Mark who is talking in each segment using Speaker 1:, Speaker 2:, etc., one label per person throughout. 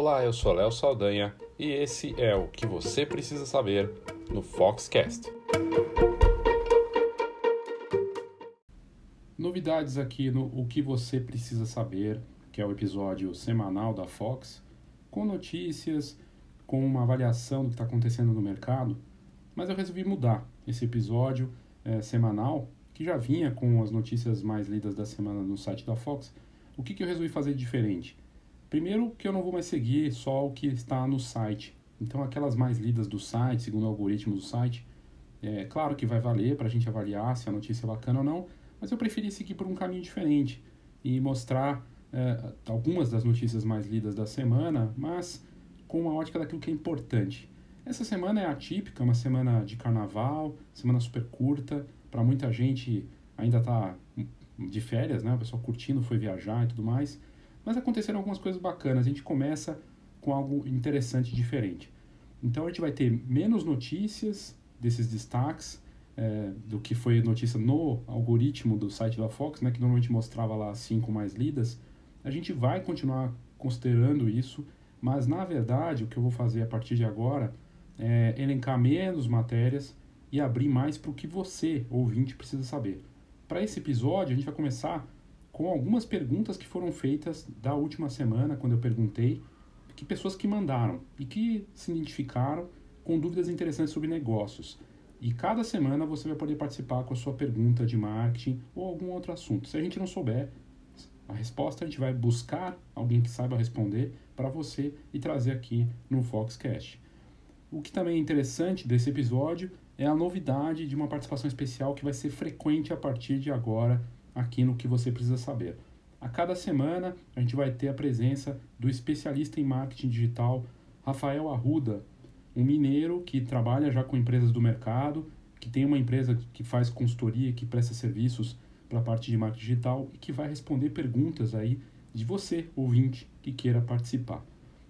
Speaker 1: Olá, eu sou Léo Saldanha e esse é o que você precisa saber no Foxcast. Novidades aqui no O que você precisa saber, que é o episódio semanal da Fox, com notícias, com uma avaliação do que está acontecendo no mercado, mas eu resolvi mudar esse episódio é, semanal, que já vinha com as notícias mais lidas da semana no site da Fox. O que, que eu resolvi fazer de diferente? Primeiro, que eu não vou mais seguir só o que está no site. Então, aquelas mais lidas do site, segundo o algoritmo do site, é claro que vai valer para a gente avaliar se a notícia é bacana ou não, mas eu preferi seguir por um caminho diferente e mostrar é, algumas das notícias mais lidas da semana, mas com uma ótica daquilo que é importante. Essa semana é atípica, uma semana de carnaval, semana super curta, para muita gente ainda está de férias, né? O pessoal curtindo, foi viajar e tudo mais. Mas aconteceram algumas coisas bacanas. A gente começa com algo interessante diferente. Então a gente vai ter menos notícias desses destaques é, do que foi notícia no algoritmo do site da Fox, né, que normalmente mostrava lá cinco mais lidas. A gente vai continuar considerando isso, mas na verdade o que eu vou fazer a partir de agora é elencar menos matérias e abrir mais para o que você, ouvinte, precisa saber. Para esse episódio, a gente vai começar com algumas perguntas que foram feitas da última semana, quando eu perguntei, que pessoas que mandaram e que se identificaram com dúvidas interessantes sobre negócios. E cada semana você vai poder participar com a sua pergunta de marketing ou algum outro assunto. Se a gente não souber a resposta, a gente vai buscar alguém que saiba responder para você e trazer aqui no Foxcast. O que também é interessante desse episódio é a novidade de uma participação especial que vai ser frequente a partir de agora aqui no que você precisa saber. A cada semana a gente vai ter a presença do especialista em marketing digital Rafael Arruda, um mineiro que trabalha já com empresas do mercado, que tem uma empresa que faz consultoria, que presta serviços para a parte de marketing digital e que vai responder perguntas aí de você, ouvinte, que queira participar.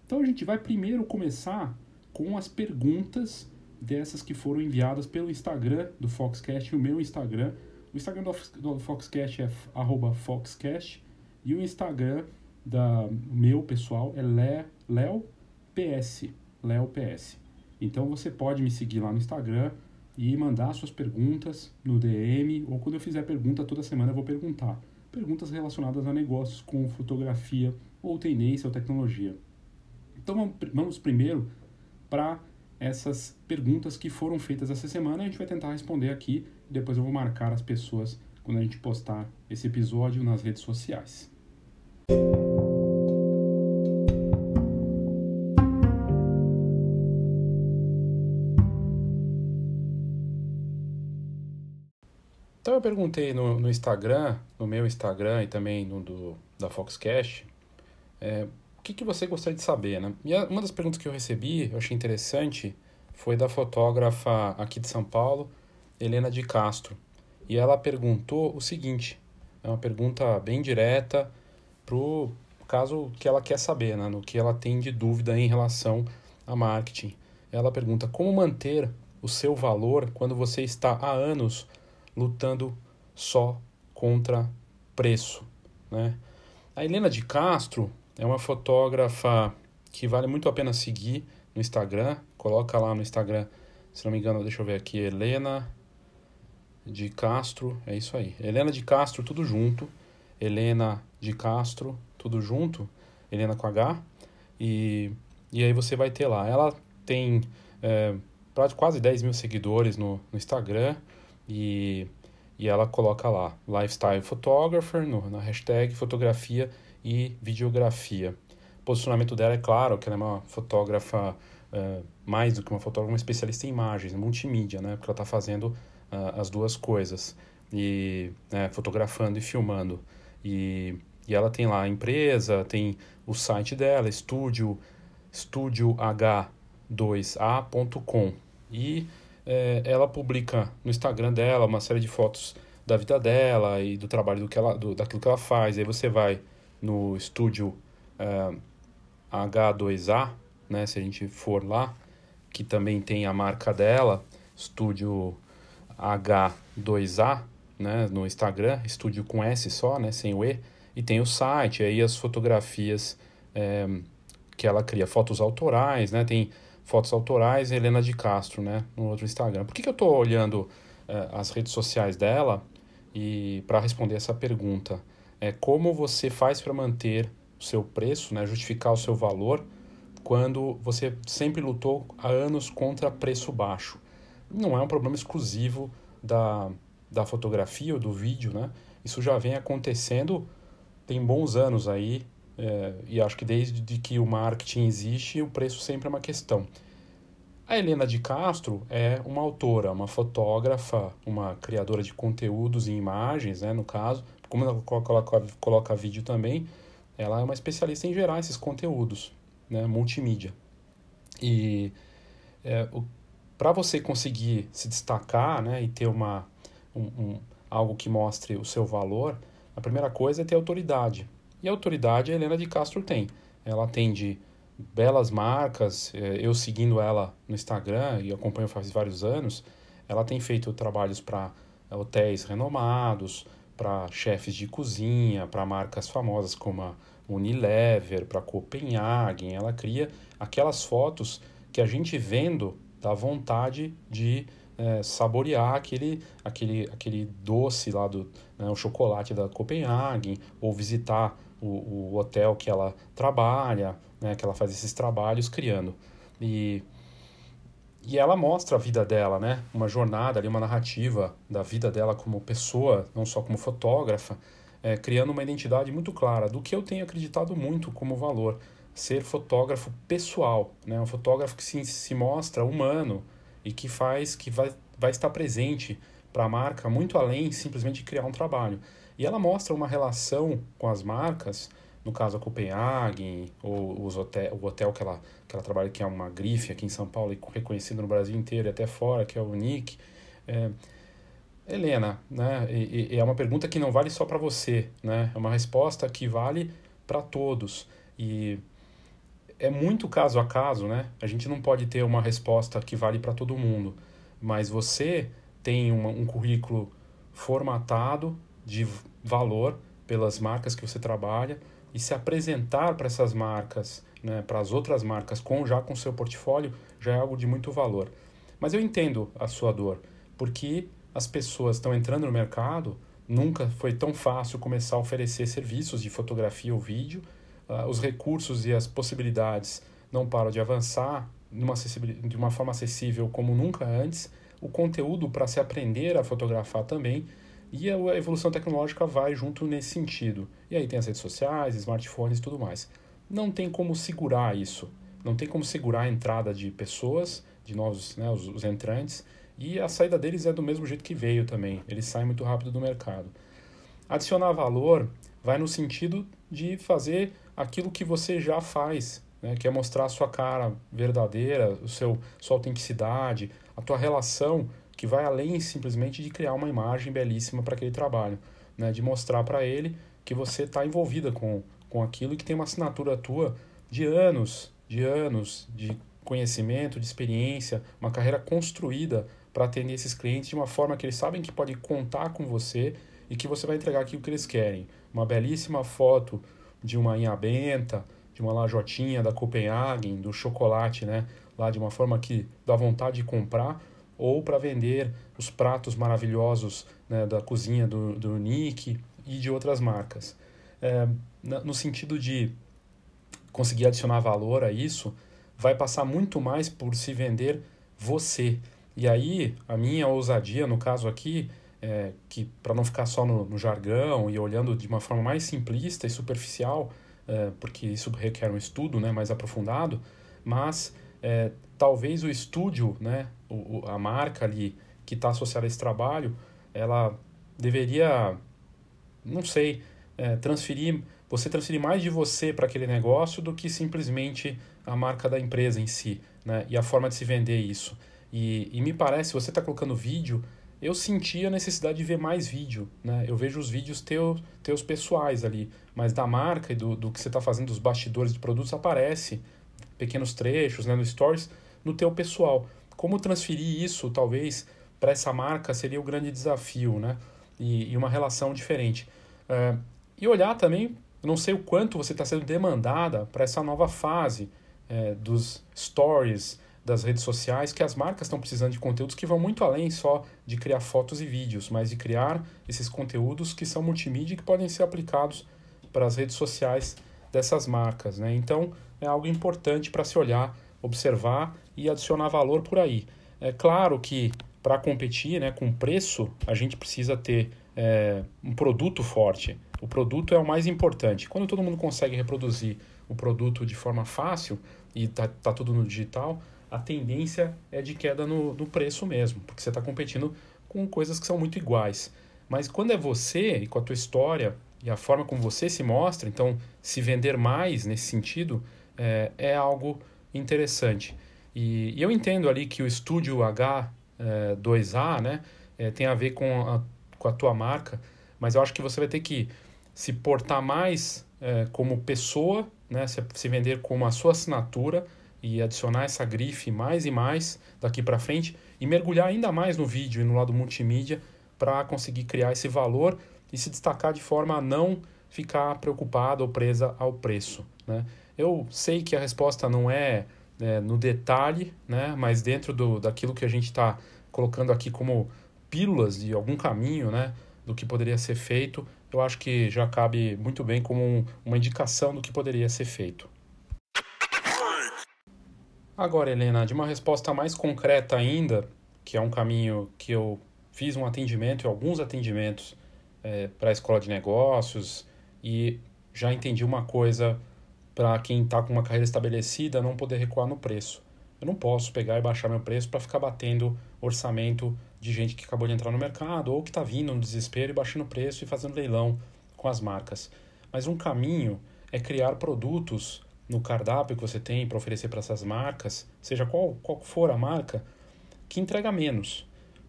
Speaker 1: Então a gente vai primeiro começar com as perguntas dessas que foram enviadas pelo Instagram do Foxcast, o meu Instagram, Instagram do Foxcast é Foxcast e o Instagram da meu pessoal é Léo PS, Léo PS. Então você pode me seguir lá no Instagram e mandar suas perguntas no DM ou quando eu fizer pergunta toda semana eu vou perguntar. Perguntas relacionadas a negócios com fotografia ou tendência ou tecnologia. Então vamos primeiro para essas perguntas que foram feitas essa semana. A gente vai tentar responder aqui. Depois eu vou marcar as pessoas quando a gente postar esse episódio nas redes sociais. Então eu perguntei no, no, Instagram, no meu Instagram e também no do, da Foxcast, é, que, que você gostaria de saber, né? E uma das perguntas que eu recebi, eu achei interessante, foi da fotógrafa aqui de São Paulo, Helena de Castro. E ela perguntou o seguinte, é uma pergunta bem direta pro caso que ela quer saber, né? No que ela tem de dúvida em relação a marketing. Ela pergunta como manter o seu valor quando você está há anos lutando só contra preço, né? A Helena de Castro, é uma fotógrafa que vale muito a pena seguir no Instagram. Coloca lá no Instagram, se não me engano, deixa eu ver aqui, Helena de Castro, é isso aí. Helena de Castro, tudo junto. Helena de Castro, tudo junto. Helena com H. E, e aí você vai ter lá. Ela tem é, quase 10 mil seguidores no, no Instagram. E, e ela coloca lá Lifestyle Photographer no, na hashtag fotografia e videografia. O posicionamento dela é claro que ela é uma fotógrafa uh, mais do que uma fotógrafa, uma especialista em imagens, multimídia, né? Porque ela está fazendo uh, as duas coisas e né, fotografando e filmando. E, e ela tem lá a empresa, tem o site dela, estúdio, estudioh2a.com e é, ela publica no Instagram dela uma série de fotos da vida dela e do trabalho do que ela, do, daquilo que ela faz. Aí você vai no estúdio uh, eh, H2A, né, se a gente for lá, que também tem a marca dela, estúdio H2A, né, no Instagram, estúdio com S só, né, sem o E, e tem o site, aí as fotografias é, que ela cria fotos autorais, né? Tem fotos autorais Helena de Castro, né? No outro Instagram. Por que, que eu estou olhando uh, as redes sociais dela e para responder essa pergunta? É como você faz para manter o seu preço, né? Justificar o seu valor quando você sempre lutou há anos contra preço baixo. Não é um problema exclusivo da, da fotografia ou do vídeo, né? Isso já vem acontecendo tem bons anos aí, é, e acho que desde que o marketing existe, o preço sempre é uma questão. A Helena de Castro é uma autora, uma fotógrafa, uma criadora de conteúdos e imagens, né, no caso. Como ela coloca, coloca vídeo também, ela é uma especialista em gerar esses conteúdos, né, multimídia. E é, para você conseguir se destacar né, e ter uma, um, um, algo que mostre o seu valor, a primeira coisa é ter autoridade. E a autoridade a Helena de Castro tem. Ela atende belas marcas, é, eu seguindo ela no Instagram e acompanho faz vários anos, ela tem feito trabalhos para hotéis renomados, para chefes de cozinha, para marcas famosas como a Unilever, para Copenhagen. Ela cria aquelas fotos que a gente vendo dá vontade de é, saborear aquele, aquele, aquele doce lá do né, o chocolate da Copenhagen, ou visitar o, o hotel que ela trabalha, né, que ela faz esses trabalhos criando. E, e ela mostra a vida dela, né? Uma jornada ali, uma narrativa da vida dela como pessoa, não só como fotógrafa, é, criando uma identidade muito clara do que eu tenho acreditado muito como valor, ser fotógrafo pessoal, né? Um fotógrafo que se, se mostra humano, e que faz que vai, vai estar presente para a marca muito além simplesmente de criar um trabalho. E ela mostra uma relação com as marcas, no caso a Copenhagen, ou os hotel, o hotel que ela, que ela trabalha, que é uma grife aqui em São Paulo e reconhecido no Brasil inteiro e até fora, que é o Nick. É, Helena, né? E, e, é uma pergunta que não vale só para você, né? É uma resposta que vale para todos. E é muito caso a caso, né? A gente não pode ter uma resposta que vale para todo mundo, mas você tem uma, um currículo formatado de valor pelas marcas que você trabalha e se apresentar para essas marcas, né, para as outras marcas com já com seu portfólio já é algo de muito valor. Mas eu entendo a sua dor, porque as pessoas estão entrando no mercado, nunca foi tão fácil começar a oferecer serviços de fotografia ou vídeo uh, os recursos e as possibilidades não param de avançar numa de uma forma acessível como nunca antes, o conteúdo para se aprender a fotografar também, e a evolução tecnológica vai junto nesse sentido. E aí tem as redes sociais, smartphones e tudo mais. Não tem como segurar isso. Não tem como segurar a entrada de pessoas, de novos, né, os, os entrantes, e a saída deles é do mesmo jeito que veio também. Eles saem muito rápido do mercado. Adicionar valor vai no sentido de fazer aquilo que você já faz, né? que é mostrar a sua cara verdadeira, o seu, sua autenticidade, a tua relação, que vai além simplesmente de criar uma imagem belíssima para aquele trabalho, né? de mostrar para ele que você está envolvida com, com aquilo e que tem uma assinatura tua de anos, de anos de conhecimento, de experiência, uma carreira construída para atender esses clientes de uma forma que eles sabem que pode contar com você e que você vai entregar aquilo que eles querem. Uma belíssima foto de uma inha benta, de uma lajotinha da Copenhagen, do chocolate, né? Lá de uma forma que dá vontade de comprar, ou para vender os pratos maravilhosos né, da cozinha do, do Nick e de outras marcas. É, no sentido de conseguir adicionar valor a isso, vai passar muito mais por se vender você. E aí, a minha ousadia, no caso aqui, é, que para não ficar só no, no, jargão e olhando de uma forma mais simplista e superficial, é, porque isso requer um estudo né, mais aprofundado, mas é, talvez o estúdio, né, o, a marca ali que está associada a esse trabalho, ela deveria, não sei, é, transferir, você transferir mais de você para aquele negócio do que simplesmente a marca da empresa em si, né, e a forma de se vender isso. E, e me parece, você está colocando vídeo, eu senti a necessidade de ver mais vídeo, né? Eu vejo os vídeos teus, teus pessoais ali, mas da marca e do, do que você está fazendo, dos bastidores de produtos, aparece pequenos trechos, né, no Stories, no teu pessoal. Como transferir isso, talvez, para essa marca seria o grande desafio, né? E, e uma relação diferente. É, e olhar também não sei o quanto você está sendo demandada para essa nova fase é, dos stories, das redes sociais, que as marcas estão precisando de conteúdos que vão muito além só de criar fotos e vídeos, mas de criar esses conteúdos que são multimídia e que podem ser aplicados para as redes sociais dessas marcas. Né? Então, é algo importante para se olhar, observar e adicionar valor por aí. É claro que para competir né, com preço, a gente precisa ter é, um produto forte. O produto é o mais importante. Quando todo mundo consegue reproduzir o produto de forma fácil e está tá tudo no digital, a tendência é de queda no, no preço mesmo, porque você está competindo com coisas que são muito iguais. Mas quando é você e com a tua história e a forma como você se mostra, então se vender mais nesse sentido é, é algo interessante. E, e, eu entendo ali que o Estúdio H2A é, né, é, tem a ver com a, com a tua marca, mas eu acho que você vai ter que se portar mais é, como pessoa, né, se, se vender como a sua assinatura e adicionar essa grife mais e mais daqui para frente e mergulhar ainda mais no vídeo e no lado multimídia para conseguir criar esse valor e se destacar de forma a não ficar preocupado ou presa ao preço. Né? Eu sei que a resposta não é, é no detalhe, né? mas dentro do, daquilo que a gente está colocando aqui como pílulas de algum caminho né? do que poderia ser feito, eu acho que já cabe muito bem como um, uma indicação do que poderia ser feito. Agora, Helena, de uma resposta mais concreta ainda, que é um caminho que eu fiz um atendimento e alguns atendimentos é, para a escola de negócios e já entendi uma coisa para quem está com uma carreira estabelecida não poder recuar no preço. Eu não posso pegar e baixar meu preço para ficar batendo orçamento de gente que acabou de entrar no mercado ou que está vindo no desespero e baixando o preço e fazendo leilão com as marcas. Mas um caminho é criar produtos no cardápio que você tem para oferecer para essas marcas, seja qual, qual for a marca, que entrega menos.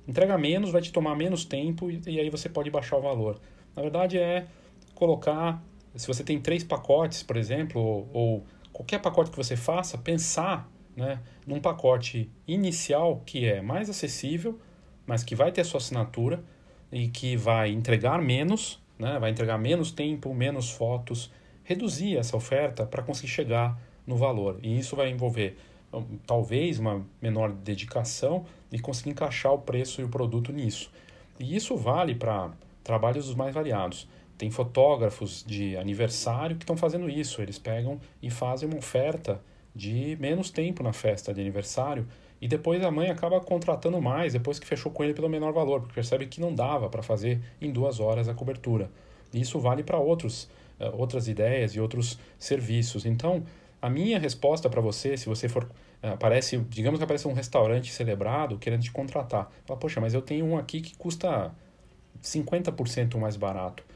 Speaker 1: Entrega menos, vai te tomar menos tempo e, e aí você pode baixar o valor. Na verdade é colocar, se você tem três pacotes, por exemplo, ou, ou qualquer pacote que você faça, pensar né, num pacote inicial que é mais acessível, mas que vai ter a sua assinatura e que vai entregar menos, né, vai entregar menos tempo, menos fotos, reduzir essa oferta para conseguir chegar no valor. E isso vai envolver talvez uma menor dedicação e conseguir encaixar o preço e o produto nisso. E isso vale para trabalhos mais variados. Tem fotógrafos de aniversário que estão fazendo isso. Eles pegam e fazem uma oferta de menos tempo na festa de aniversário e depois a mãe acaba contratando mais depois que fechou com ele pelo menor valor, porque percebe que não dava para fazer em duas horas a cobertura. Isso vale para outros uh, outras ideias e outros serviços. Então, a minha resposta para você, se você for uh, aparece, digamos que aparece um restaurante celebrado querendo te contratar, fala, poxa, mas eu tenho um aqui que custa 50% mais barato.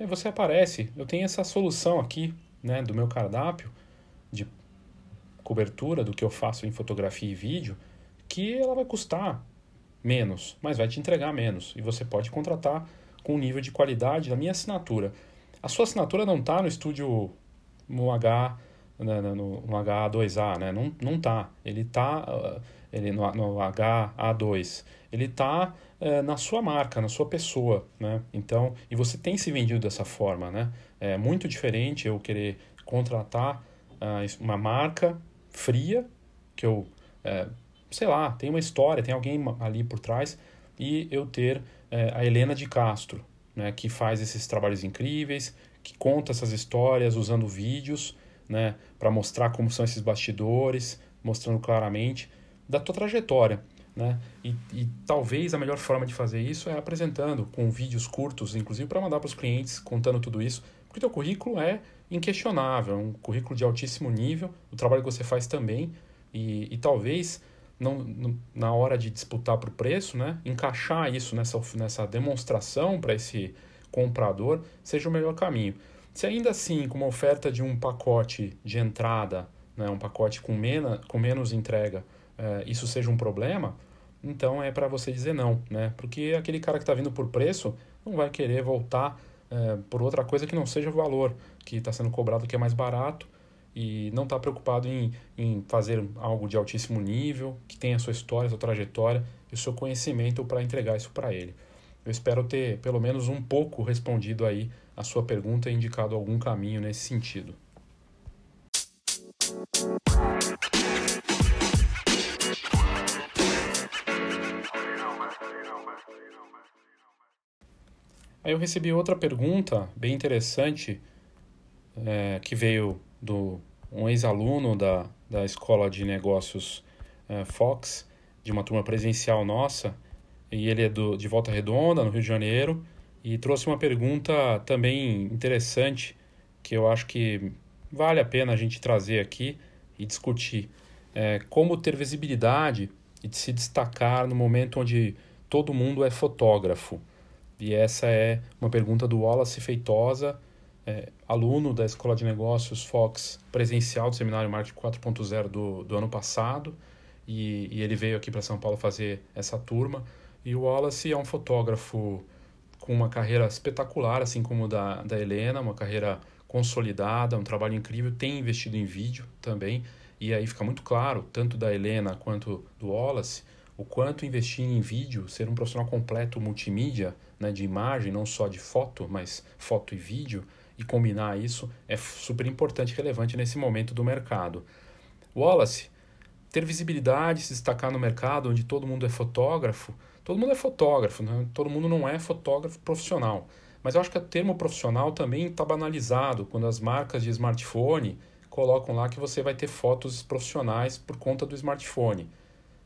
Speaker 1: Aí você aparece, eu tenho essa solução aqui, né, do meu cardápio de cobertura do que eu faço em fotografia e vídeo, que ela vai custar menos, mas vai te entregar menos e você pode contratar com um nível de qualidade da minha assinatura. A sua assinatura não está no estúdio no H né, no, no HA2A, né? Não, não tá. Ele está uh, ele no, no HA2. Ele está eh, na sua marca, na sua pessoa, né? Então, e você tem se vendido dessa forma, né? É muito diferente eu querer contratar uh, uma marca fria, que eu, uh, sei lá, tem uma história, tem alguém ali por trás, e eu ter a Helena de Castro, né, que faz esses trabalhos incríveis, que conta essas histórias usando vídeos, né, para mostrar como são esses bastidores, mostrando claramente da tua trajetória, né? E, e talvez a melhor forma de fazer isso é apresentando com vídeos curtos, inclusive para mandar para os clientes contando tudo isso, porque o teu currículo é inquestionável, é um currículo de altíssimo nível, o trabalho que você faz também, e, e talvez não, não, na hora de disputar por preço, né, encaixar isso nessa, nessa demonstração para esse comprador seja o melhor caminho. Se ainda assim, com uma oferta de um pacote de entrada, né, um pacote com, mena, com menos entrega, é, isso seja um problema, então é para você dizer não, né? Porque aquele cara que está vindo por preço não vai querer voltar é, por outra coisa que não seja o valor que está sendo cobrado, que é mais barato, e não está preocupado em, em fazer algo de altíssimo nível, que tenha a sua história, a sua trajetória e o seu conhecimento para entregar isso para ele. Eu espero ter pelo menos um pouco respondido aí a sua pergunta tenha indicado algum caminho nesse sentido. Aí eu recebi outra pergunta bem interessante é, que veio do um ex-aluno da, da Escola de Negócios é, Fox, de uma turma presencial nossa, e ele é do, de Volta Redonda, no Rio de Janeiro, e trouxe uma pergunta também interessante que eu acho que vale a pena a gente trazer aqui e discutir. É, como ter visibilidade e se destacar no momento onde todo mundo é fotógrafo. E essa é uma pergunta do Wallace Feitosa, é, aluno da Escola de Negócios Fox presencial do Seminário Marketing 4.0 do, do ano passado. E, e ele veio aqui para São Paulo fazer essa turma. E o Wallace é um fotógrafo com uma carreira espetacular, assim como da, da Helena, uma carreira consolidada, um trabalho incrível, tem investido em vídeo também. E aí fica muito claro, tanto da Helena quanto do Wallace, o quanto investir em vídeo, ser um profissional completo multimídia, né, de imagem, não só de foto, mas foto e vídeo, e combinar isso é super importante e relevante nesse momento do mercado. Wallace, ter visibilidade, se destacar no mercado onde todo mundo é fotógrafo, todo mundo é fotógrafo, né? todo mundo não é fotógrafo profissional. Mas eu acho que o termo profissional também está banalizado quando as marcas de smartphone colocam lá que você vai ter fotos profissionais por conta do smartphone.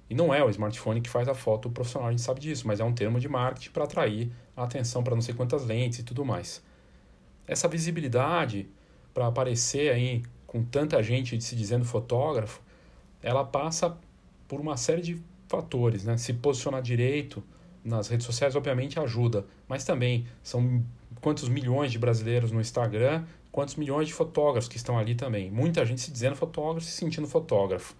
Speaker 1: E não é o smartphone que faz a foto profissional, a gente sabe disso, mas é um termo de marketing para atrair a atenção para não sei quantas lentes e tudo mais. Essa visibilidade para aparecer aí com tanta gente se dizendo fotógrafo, ela passa por uma série de fatores, né? Se posicionar direito nas redes sociais obviamente ajuda, mas também são quantos milhões de brasileiros no Instagram, quantos milhões de fotógrafos que estão ali também. Muita gente se dizendo fotógrafo, se sentindo fotógrafo.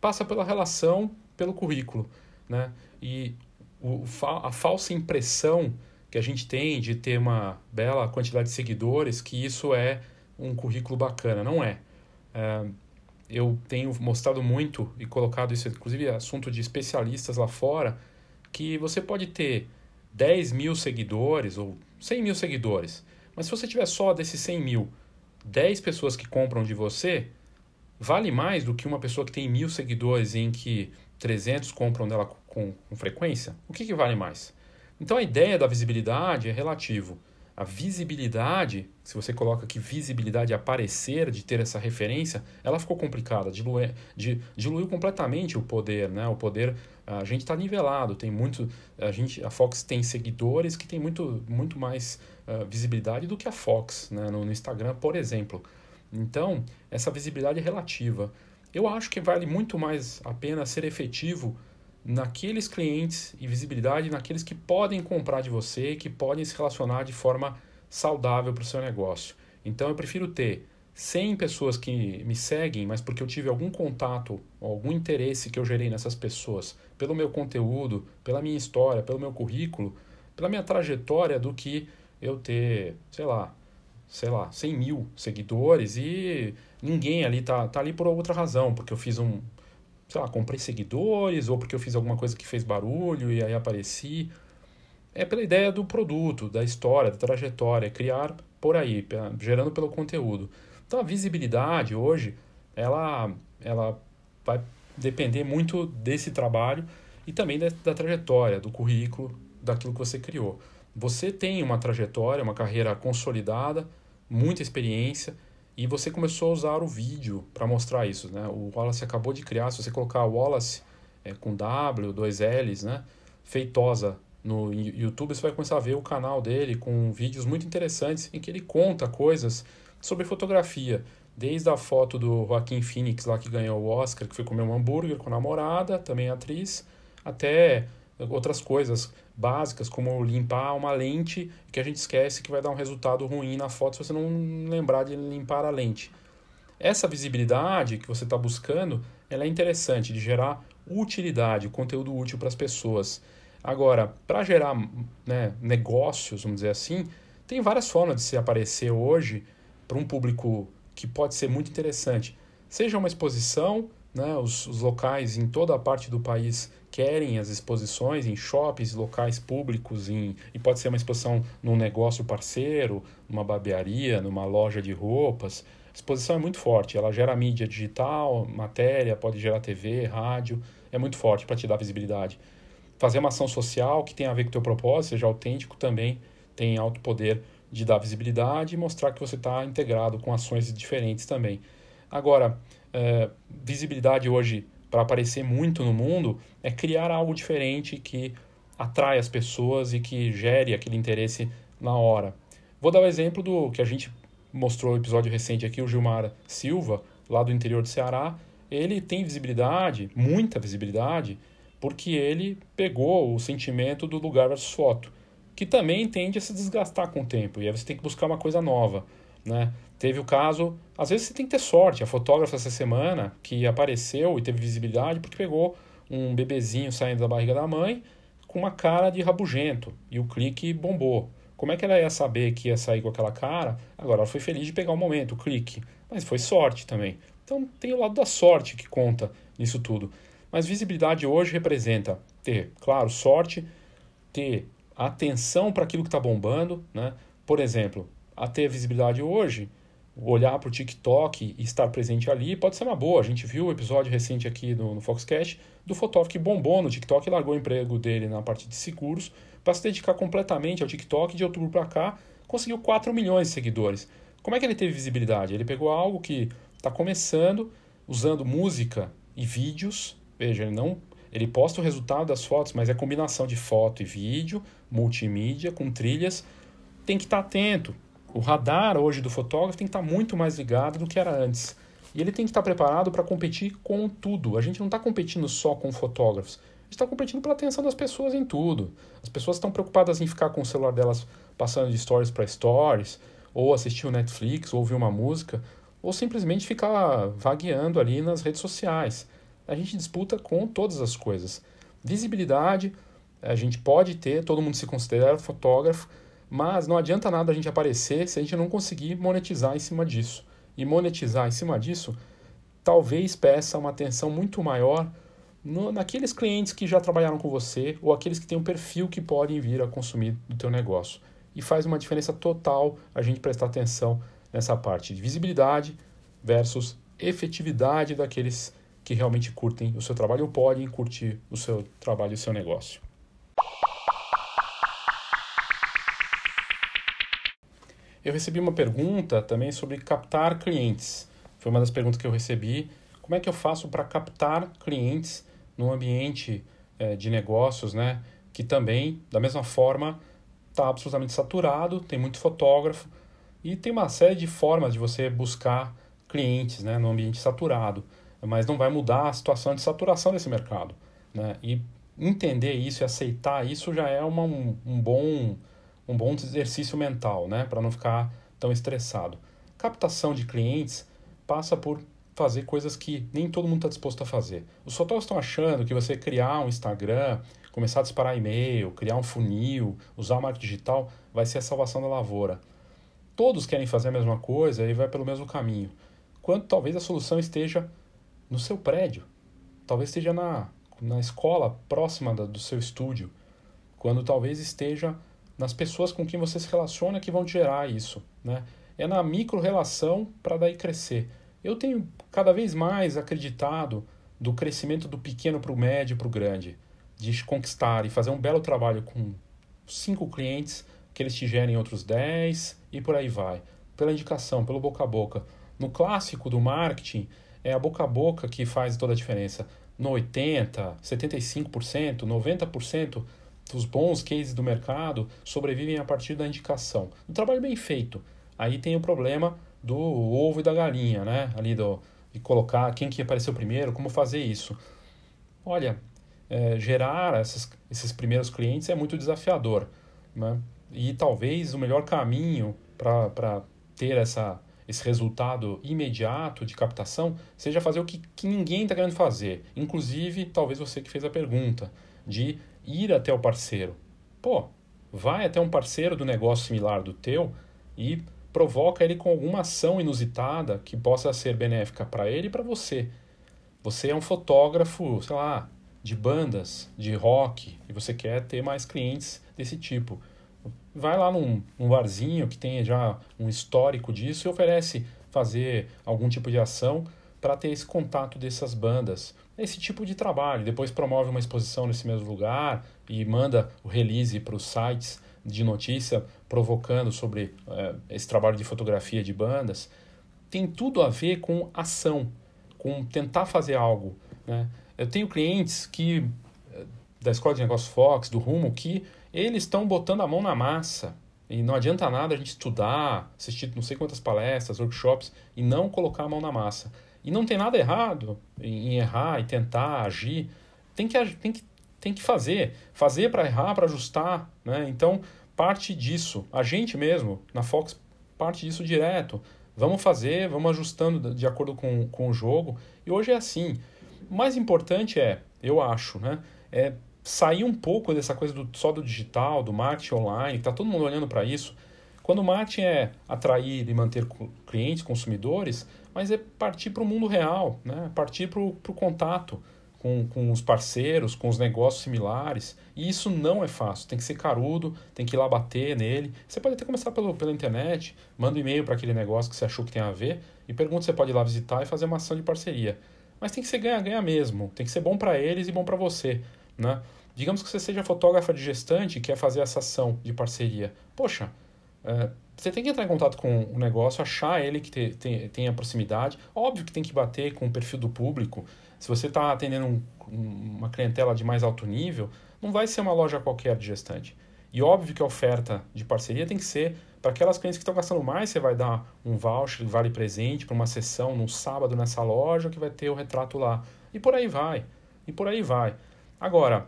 Speaker 1: Passa pela relação pelo currículo. Né? E o, a falsa impressão que a gente tem de ter uma bela quantidade de seguidores, que isso é um currículo bacana. Não é. é eu tenho mostrado muito e colocado isso, inclusive, assunto de especialistas lá fora, que você pode ter 10 mil seguidores ou 100 mil seguidores, mas se você tiver só desses 100 mil, 10 pessoas que compram de você, vale mais do que uma pessoa que tem mil seguidores em que 300 compram dela com, com frequência, o que, que vale mais? Então a ideia da visibilidade é relativo. A visibilidade, se você coloca aqui visibilidade aparecer, de ter essa referência, ela ficou complicada, diluiu completamente o poder, né? O poder, a gente está nivelado, tem muito, a gente, a Fox tem seguidores que tem muito, muito mais uh, visibilidade do que a Fox, né? No, no Instagram, por exemplo. Então, essa visibilidade é relativa. Eu acho que vale muito mais a pena ser efetivo naqueles clientes e visibilidade naqueles que podem comprar de você, que podem se relacionar de forma saudável para o seu negócio. Então eu prefiro ter 100 pessoas que me seguem, mas porque eu tive algum contato, algum interesse que eu gerei nessas pessoas, pelo meu conteúdo, pela minha história, pelo meu currículo, pela minha trajetória, do que eu ter, sei lá, sei lá, 100 mil seguidores e ninguém ali tá, tá ali por outra razão, porque eu fiz um, sei lá, comprei seguidores ou porque eu fiz alguma coisa que fez barulho e aí apareci. É pela ideia do produto, da história, da trajetória, criar por aí, gerando pelo conteúdo. Então a visibilidade hoje, ela, ela vai depender muito desse trabalho e também da, da trajetória, do currículo, daquilo que você criou. Você tem uma trajetória, uma carreira consolidada, muita experiência e você começou a usar o vídeo para mostrar isso. Né? O Wallace acabou de criar, se você colocar Wallace é, com W, dois L's, né? feitosa no YouTube, você vai começar a ver o canal dele com vídeos muito interessantes em que ele conta coisas sobre fotografia. Desde a foto do Joaquim Phoenix lá que ganhou o Oscar, que foi comer um hambúrguer com a namorada, também atriz, até outras coisas básicas, como limpar uma lente, que a gente esquece que vai dar um resultado ruim na foto se você não lembrar de limpar a lente. Essa visibilidade que você está buscando, ela é interessante, de gerar utilidade, conteúdo útil para as pessoas. Agora, para gerar né, negócios, vamos dizer assim, tem várias formas de se aparecer hoje para um público que pode ser muito interessante. Seja uma exposição, né? Os, os, locais em toda a parte do país querem as exposições em shoppings, locais públicos, em, e pode ser uma exposição num negócio parceiro, numa barbearia, numa loja de roupas. A exposição é muito forte, ela gera mídia digital, matéria, pode gerar TV, rádio, é muito forte para te dar visibilidade. Fazer uma ação social que tem a ver com o teu propósito, seja autêntico, também tem alto poder de dar visibilidade e mostrar que você está integrado com ações diferentes também. Agora, é, visibilidade hoje para aparecer muito no mundo é criar algo diferente que atrai as pessoas e que gere aquele interesse na hora. Vou dar o um exemplo do que a gente mostrou no episódio recente aqui, o Gilmar Silva, lá do interior do Ceará. Ele tem visibilidade, muita visibilidade, porque ele pegou o sentimento do lugar versus foto, que também tende a se desgastar com o tempo, e aí você tem que buscar uma coisa nova. Né? Teve o caso, às vezes você tem que ter sorte. A fotógrafa essa semana que apareceu e teve visibilidade porque pegou um bebezinho saindo da barriga da mãe com uma cara de rabugento e o clique bombou. Como é que ela ia saber que ia sair com aquela cara? Agora ela foi feliz de pegar o momento, o clique, mas foi sorte também. Então tem o lado da sorte que conta nisso tudo. Mas visibilidade hoje representa ter, claro, sorte, ter atenção para aquilo que está bombando, né? Por exemplo, a ter visibilidade hoje, olhar para o TikTok e estar presente ali pode ser uma boa. A gente viu o episódio recente aqui no, no Foxcast do fotógrafo que bombou no TikTok e largou o emprego dele na parte de seguros para se dedicar completamente ao TikTok de outubro para cá, conseguiu 4 milhões de seguidores. Como é que ele teve visibilidade? Ele pegou algo que está começando, usando música e vídeos. Veja, ele não ele posta o resultado das fotos, mas é combinação de foto e vídeo, multimídia, com trilhas. Tem que estar tá atento, o radar hoje do fotógrafo tem que estar muito mais ligado do que era antes. E ele tem que estar preparado para competir com tudo. A gente não está competindo só com fotógrafos. A gente está competindo pela atenção das pessoas em tudo. As pessoas estão preocupadas em ficar com o celular delas passando de stories para stories, ou assistir o Netflix, ou ouvir uma música, ou simplesmente ficar vagueando ali nas redes sociais. A gente disputa com todas as coisas. Visibilidade, a gente pode ter, todo mundo se considera fotógrafo, mas não adianta nada a gente aparecer se a gente não conseguir monetizar em cima disso. E monetizar em cima disso talvez peça uma atenção muito maior no, naqueles clientes que já trabalharam com você ou aqueles que têm um perfil que podem vir a consumir do teu negócio. E faz uma diferença total a gente prestar atenção nessa parte de visibilidade versus efetividade daqueles que realmente curtem o seu trabalho ou podem curtir o seu trabalho e o seu negócio. Eu recebi uma pergunta também sobre captar clientes. Foi uma das perguntas que eu recebi. Como é que eu faço para captar clientes no ambiente é, de negócios, né? Que também, da mesma forma, está absolutamente saturado, tem muito fotógrafo e tem uma série de formas de você buscar clientes né, no ambiente saturado, mas não vai mudar a situação de saturação desse mercado. Né? E entender isso e aceitar isso já é uma, um, um bom um bom exercício mental, né, para não ficar tão estressado. Captação de clientes passa por fazer coisas que nem todo mundo está disposto a fazer. Os fotógrafos estão achando que você criar um Instagram, começar a disparar e-mail, criar um funil, usar o marketing digital, vai ser a salvação da lavoura. Todos querem fazer a mesma coisa e vai pelo mesmo caminho. Quando talvez a solução esteja no seu prédio, talvez esteja na, na escola próxima da, do seu estúdio, quando talvez esteja nas pessoas com quem você se relaciona que vão gerar isso, né? É na micro-relação para daí crescer. Eu tenho cada vez mais acreditado do crescimento do pequeno para o médio para o grande, de conquistar e fazer um belo trabalho com cinco clientes, que eles te gerem outros dez e por aí vai. Pela indicação, pelo boca a boca. No clássico do marketing, é a boca a boca que faz toda a diferença. No 80%, 75%, 90%, os bons cases do mercado sobrevivem a partir da indicação. Um trabalho bem feito. Aí tem o problema do ovo e da galinha, né? Ali do, de colocar quem que apareceu primeiro, como fazer isso. Olha, é, gerar essas, esses primeiros clientes é muito desafiador, né? E talvez o melhor caminho para ter essa, esse resultado imediato de captação seja fazer o que, que ninguém está querendo fazer. Inclusive, talvez você que fez a pergunta, de ir até o parceiro. Pô, vai até um parceiro do negócio similar do teu e provoca ele com alguma ação inusitada que possa ser benéfica para ele e para você. Você é um fotógrafo, sei lá, de bandas, de rock, e você quer ter mais clientes desse tipo. Vai lá num, num barzinho que tenha já um histórico disso e oferece fazer algum tipo de ação para ter esse contato dessas bandas. Esse tipo de trabalho. Depois promove uma exposição nesse mesmo lugar e manda o release para os sites de notícia provocando sobre é, esse trabalho de fotografia de bandas. Tem tudo a ver com ação, com tentar fazer algo. Né? Eu tenho clientes que eh, da Escola de Negócios Fox, do Rumo, que eles estão botando a mão na massa. E não adianta nada a gente estudar, assistir não sei quantas palestras, workshops e não colocar a mão na massa. E não tem nada errado em errar e tentar agir. Tem que, tem que, tem que fazer. Fazer para errar, para ajustar. Né? Então, parte disso. A gente mesmo, na Fox, parte disso direto. Vamos fazer, vamos ajustando de acordo com, com o jogo. E hoje é assim. O mais importante é, eu acho, né? É sair um pouco dessa coisa do, só do digital, do marketing online, que está todo mundo olhando para isso. Quando o marketing é atrair e manter clientes, consumidores, mas é partir para o mundo real, né? partir para o contato com, com os parceiros, com os negócios similares. E isso não é fácil, tem que ser carudo, tem que ir lá bater nele. Você pode até começar pelo, pela internet, manda um e-mail para aquele negócio que você achou que tem a ver e pergunta se você pode ir lá visitar e fazer uma ação de parceria. Mas tem que ser ganha-ganha mesmo, tem que ser bom para eles e bom para você. Né? Digamos que você seja fotógrafa de gestante e quer fazer essa ação de parceria. Poxa, é, você tem que entrar em contato com o negócio, achar ele que te, tem, a proximidade. Óbvio que tem que bater com o perfil do público. Se você está atendendo um, uma clientela de mais alto nível, não vai ser uma loja qualquer de gestante. E óbvio que a oferta de parceria tem que ser para aquelas clientes que estão gastando mais, você vai dar um voucher, vale presente para uma sessão no sábado nessa loja que vai ter o retrato lá. E por aí vai. E por aí vai. Agora,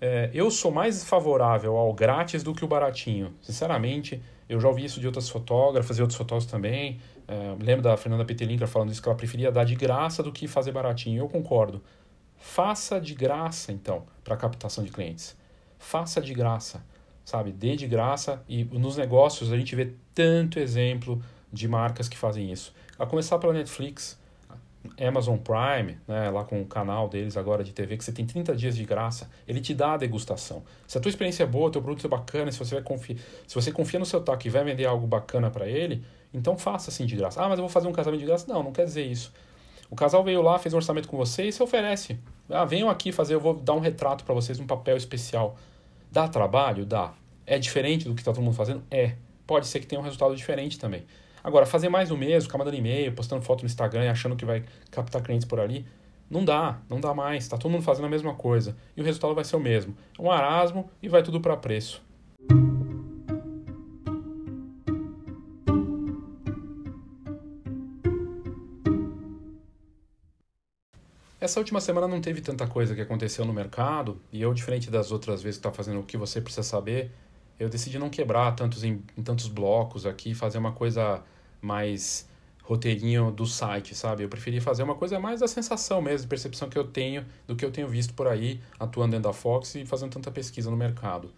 Speaker 1: é, eu sou mais favorável ao grátis do que o baratinho. Sinceramente, eu já ouvi isso de outras fotógrafas e outros fotógrafos também. É, lembro da Fernanda Petelinka falando isso, que ela preferia dar de graça do que fazer baratinho. Eu concordo. Faça de graça, então, para captação de clientes. Faça de graça, sabe? Dê de graça. E nos negócios a gente vê tanto exemplo de marcas que fazem isso. A começar pela Netflix. Amazon Prime, né, lá com o canal deles agora de TV, que você tem 30 dias de graça, ele te dá a degustação. Se a tua experiência é boa, teu produto é bacana, se você, vai confiar, se você confia no seu taco e vai vender algo bacana para ele, então faça assim de graça. Ah, mas eu vou fazer um casamento de graça? Não, não quer dizer isso. O casal veio lá, fez um orçamento com você e se oferece. Ah, venham aqui fazer, eu vou dar um retrato para vocês, um papel especial. Dá trabalho? Dá. É diferente do que está todo mundo fazendo? É. Pode ser que tenha um resultado diferente também. Agora, fazer mais do mesmo, ficar mandando e-mail, postando foto no Instagram e achando que vai captar clientes por ali, não dá, não dá mais. Está todo mundo fazendo a mesma coisa. E o resultado vai ser o mesmo. É um arasmo e vai tudo para preço. Essa última semana não teve tanta coisa que aconteceu no mercado, e eu, diferente das outras vezes que está fazendo o que você precisa saber, eu decidi não quebrar tantos em, em tantos blocos aqui, fazer uma coisa mais roteirinho do site, sabe? Eu preferi fazer uma coisa mais da sensação mesmo, percepção que eu tenho do que eu tenho visto por aí, atuando dentro da Fox e fazendo tanta pesquisa no mercado.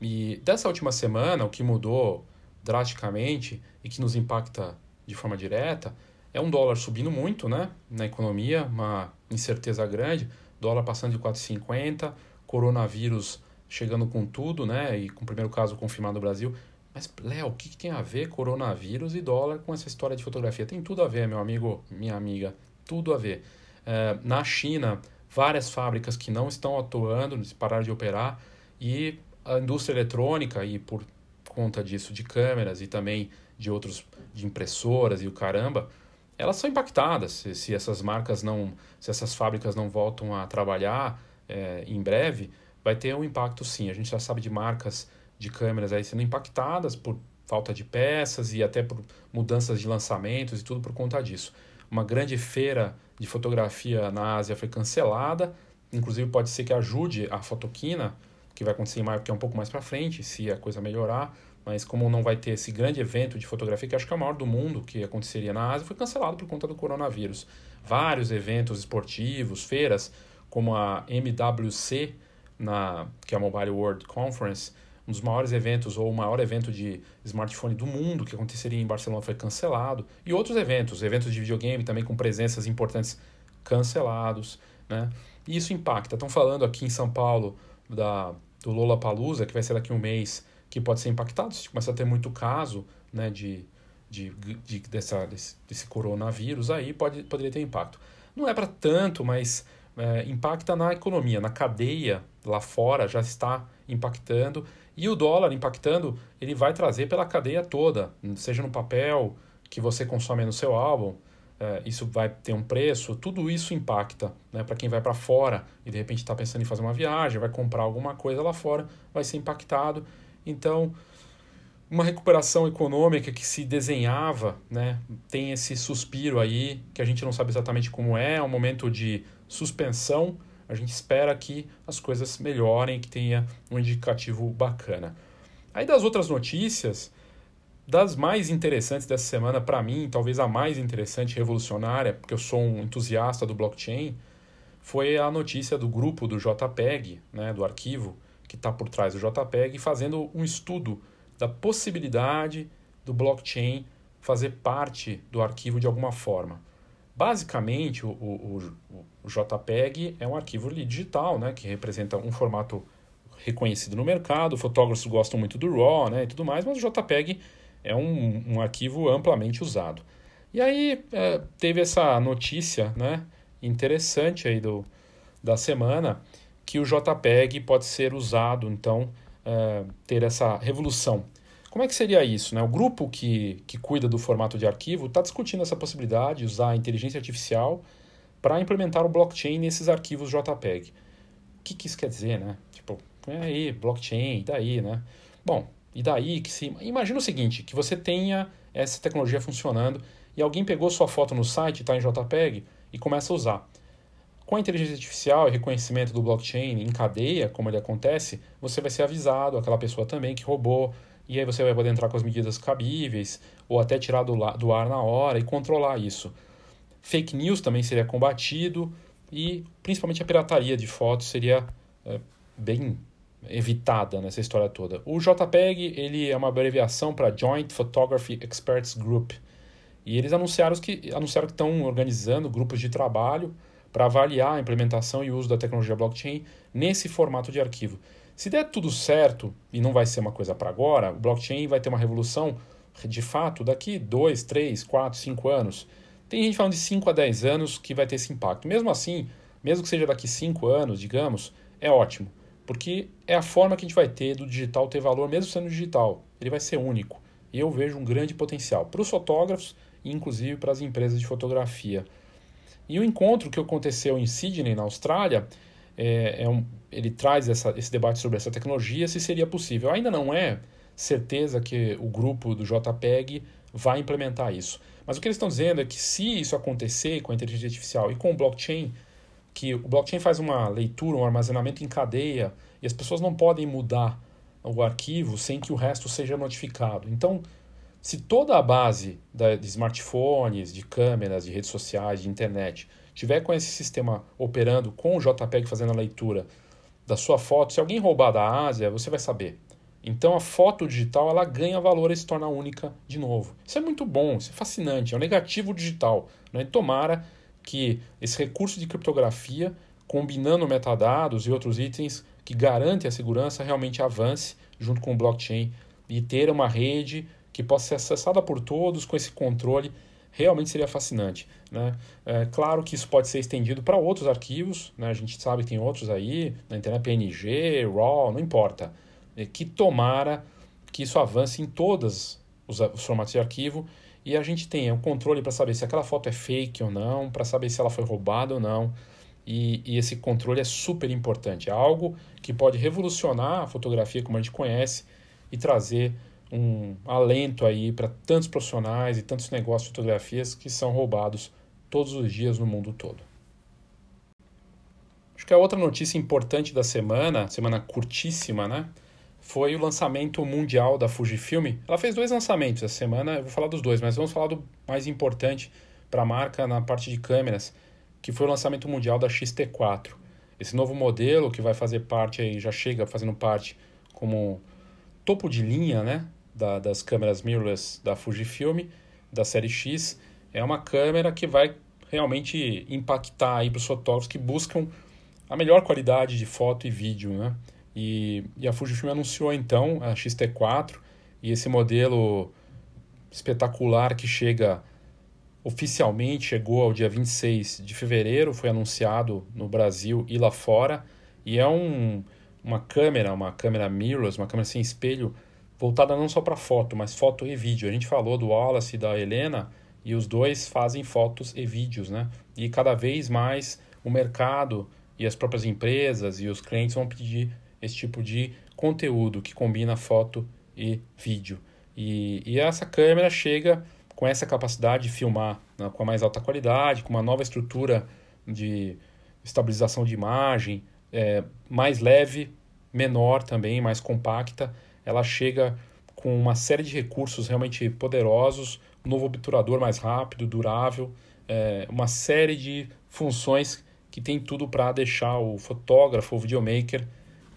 Speaker 1: E dessa última semana, o que mudou drasticamente e que nos impacta de forma direta é um dólar subindo muito, né? Na economia, uma incerteza grande, dólar passando de 4,50, coronavírus chegando com tudo, né? E com o primeiro caso confirmado no Brasil. Mas, Léo, o que, que, tem a ver coronavírus e dólar com essa história de fotografia? Tem tudo a ver, meu amigo, minha amiga, tudo a ver. É, na China, várias fábricas que não estão atuando, pararam de operar, e a indústria eletrônica, e por conta disso, de câmeras e também de outros, de impressoras e o caramba, elas são impactadas se, se essas marcas não, se essas fábricas não voltam a trabalhar é, em breve, vai ter um impacto sim. A gente já sabe de marcas de câmeras aí sendo impactadas por falta de peças e até por mudanças de lançamentos e tudo por conta disso. Uma grande feira de fotografia na Ásia foi cancelada, inclusive pode ser que ajude a Fotoquina, que vai acontecer em maio, que é um pouco mais para frente, se a coisa melhorar, mas como não vai ter esse grande evento de fotografia, que acho que é o maior do mundo, que aconteceria na Ásia, foi cancelado por conta do coronavírus. Vários eventos esportivos, feiras, como a MWC, na, que é a Mobile World Conference, um dos maiores eventos ou o maior evento de smartphone do mundo que aconteceria em Barcelona foi cancelado. E outros eventos, eventos de videogame também com presenças importantes cancelados, né? E isso impacta. Estão falando aqui em São Paulo da, do Lollapalooza, que vai ser daqui a um mês, que pode ser impactado se começar a ter muito caso né, de, de, de dessa, desse, desse, coronavírus, aí pode, poderia ter impacto. Não é para tanto, mas é, impacta na economia, na cadeia lá fora já está impactando. E o dólar impactando, ele vai trazer pela cadeia toda, seja no papel que você consome no seu álbum, é, isso vai ter um preço, tudo isso impacta. Né? Para quem vai para fora e de repente está pensando em fazer uma viagem, vai comprar alguma coisa lá fora, vai ser impactado. Então, uma recuperação econômica que se desenhava, né, tem esse suspiro aí, que a gente não sabe exatamente como é, é um momento de suspensão. A gente espera que as coisas melhorem, que tenha um indicativo bacana. Aí das outras notícias, das mais interessantes dessa semana, para mim, talvez a mais interessante, revolucionária, porque eu sou um entusiasta do blockchain, foi a notícia do grupo do JPEG, né, do arquivo que está por trás do JPEG, fazendo um estudo da possibilidade do blockchain fazer parte do arquivo de alguma forma. Basicamente, o, o, o JPEG é um arquivo digital, né, que representa um formato reconhecido no mercado, fotógrafos gostam muito do RAW né, e tudo mais, mas o JPEG é um, um arquivo amplamente usado. E aí é, teve essa notícia né, interessante aí do, da semana que o JPEG pode ser usado, então, é, ter essa revolução. Como é que seria isso? Né? O grupo que, que cuida do formato de arquivo está discutindo essa possibilidade de usar a inteligência artificial para implementar o blockchain nesses arquivos JPEG. O que, que isso quer dizer, né? Tipo, é aí, blockchain, daí, né? Bom, e daí que se. Imagina o seguinte: que você tenha essa tecnologia funcionando e alguém pegou sua foto no site, está em JPEG, e começa a usar. Com a inteligência artificial e reconhecimento do blockchain em cadeia, como ele acontece, você vai ser avisado, aquela pessoa também que roubou, e aí você vai poder entrar com as medidas cabíveis, ou até tirar do, do ar na hora e controlar isso. Fake news também seria combatido, e principalmente a pirataria de fotos seria é, bem evitada nessa história toda. O JPEG ele é uma abreviação para Joint Photography Experts Group. E eles anunciaram que, anunciaram que estão organizando grupos de trabalho para avaliar a implementação e uso da tecnologia blockchain nesse formato de arquivo. Se der tudo certo, e não vai ser uma coisa para agora, o blockchain vai ter uma revolução de fato daqui 2, 3, 4, 5 anos. Tem gente falando de 5 a 10 anos que vai ter esse impacto. Mesmo assim, mesmo que seja daqui 5 anos, digamos, é ótimo porque é a forma que a gente vai ter do digital ter valor, mesmo sendo digital. Ele vai ser único. E eu vejo um grande potencial para os fotógrafos e inclusive para as empresas de fotografia. E o encontro que aconteceu em Sydney, na Austrália, é, é um, ele traz essa, esse debate sobre essa tecnologia, se seria possível. Ainda não é certeza que o grupo do JPEG vai implementar isso. Mas o que eles estão dizendo é que se isso acontecer com a inteligência artificial e com o blockchain, que o blockchain faz uma leitura, um armazenamento em cadeia e as pessoas não podem mudar o arquivo sem que o resto seja notificado. Então, se toda a base de smartphones, de câmeras, de redes sociais, de internet, tiver com esse sistema operando com o JPEG fazendo a leitura da sua foto, se alguém roubar da Ásia, você vai saber. Então a foto digital ela ganha valor e se torna única de novo. Isso é muito bom, isso é fascinante, é o negativo digital. Né? Tomara que esse recurso de criptografia, combinando metadados e outros itens que garantem a segurança, realmente avance junto com o blockchain e ter uma rede que possa ser acessada por todos com esse controle realmente seria fascinante. Né? É claro que isso pode ser estendido para outros arquivos, né? a gente sabe que tem outros aí, na internet PNG, RAW, não importa. É que tomara que isso avance em todos os, os formatos de arquivo e a gente tenha o um controle para saber se aquela foto é fake ou não, para saber se ela foi roubada ou não. E, e, esse controle é super importante. É algo que pode revolucionar a fotografia como a gente conhece e trazer um alento aí para tantos profissionais e tantos negócios de fotografias que são roubados todos os dias no mundo todo. Acho que a outra notícia importante da semana, semana curtíssima, né? Foi o lançamento mundial da Fujifilm. Ela fez dois lançamentos essa semana, eu vou falar dos dois, mas vamos falar do mais importante para a marca na parte de câmeras, que foi o lançamento mundial da XT4. Esse novo modelo que vai fazer parte aí, já chega fazendo parte como topo de linha, né, da, das câmeras mirrorless da Fujifilm, da série X, é uma câmera que vai realmente impactar aí para os fotógrafos que buscam a melhor qualidade de foto e vídeo, né? E, e a Fujifilm anunciou então a X-T4 e esse modelo espetacular que chega oficialmente chegou ao dia 26 de fevereiro, foi anunciado no Brasil e lá fora, e é um, uma câmera, uma câmera mirrorless, uma câmera sem espelho, voltada não só para foto, mas foto e vídeo. A gente falou do Wallace e da Helena, e os dois fazem fotos e vídeos, né? E cada vez mais o mercado e as próprias empresas e os clientes vão pedir esse tipo de conteúdo que combina foto e vídeo. E, e essa câmera chega com essa capacidade de filmar né, com a mais alta qualidade, com uma nova estrutura de estabilização de imagem, é, mais leve, menor também, mais compacta. Ela chega com uma série de recursos realmente poderosos, um novo obturador mais rápido, durável, é, uma série de funções que tem tudo para deixar o fotógrafo, o videomaker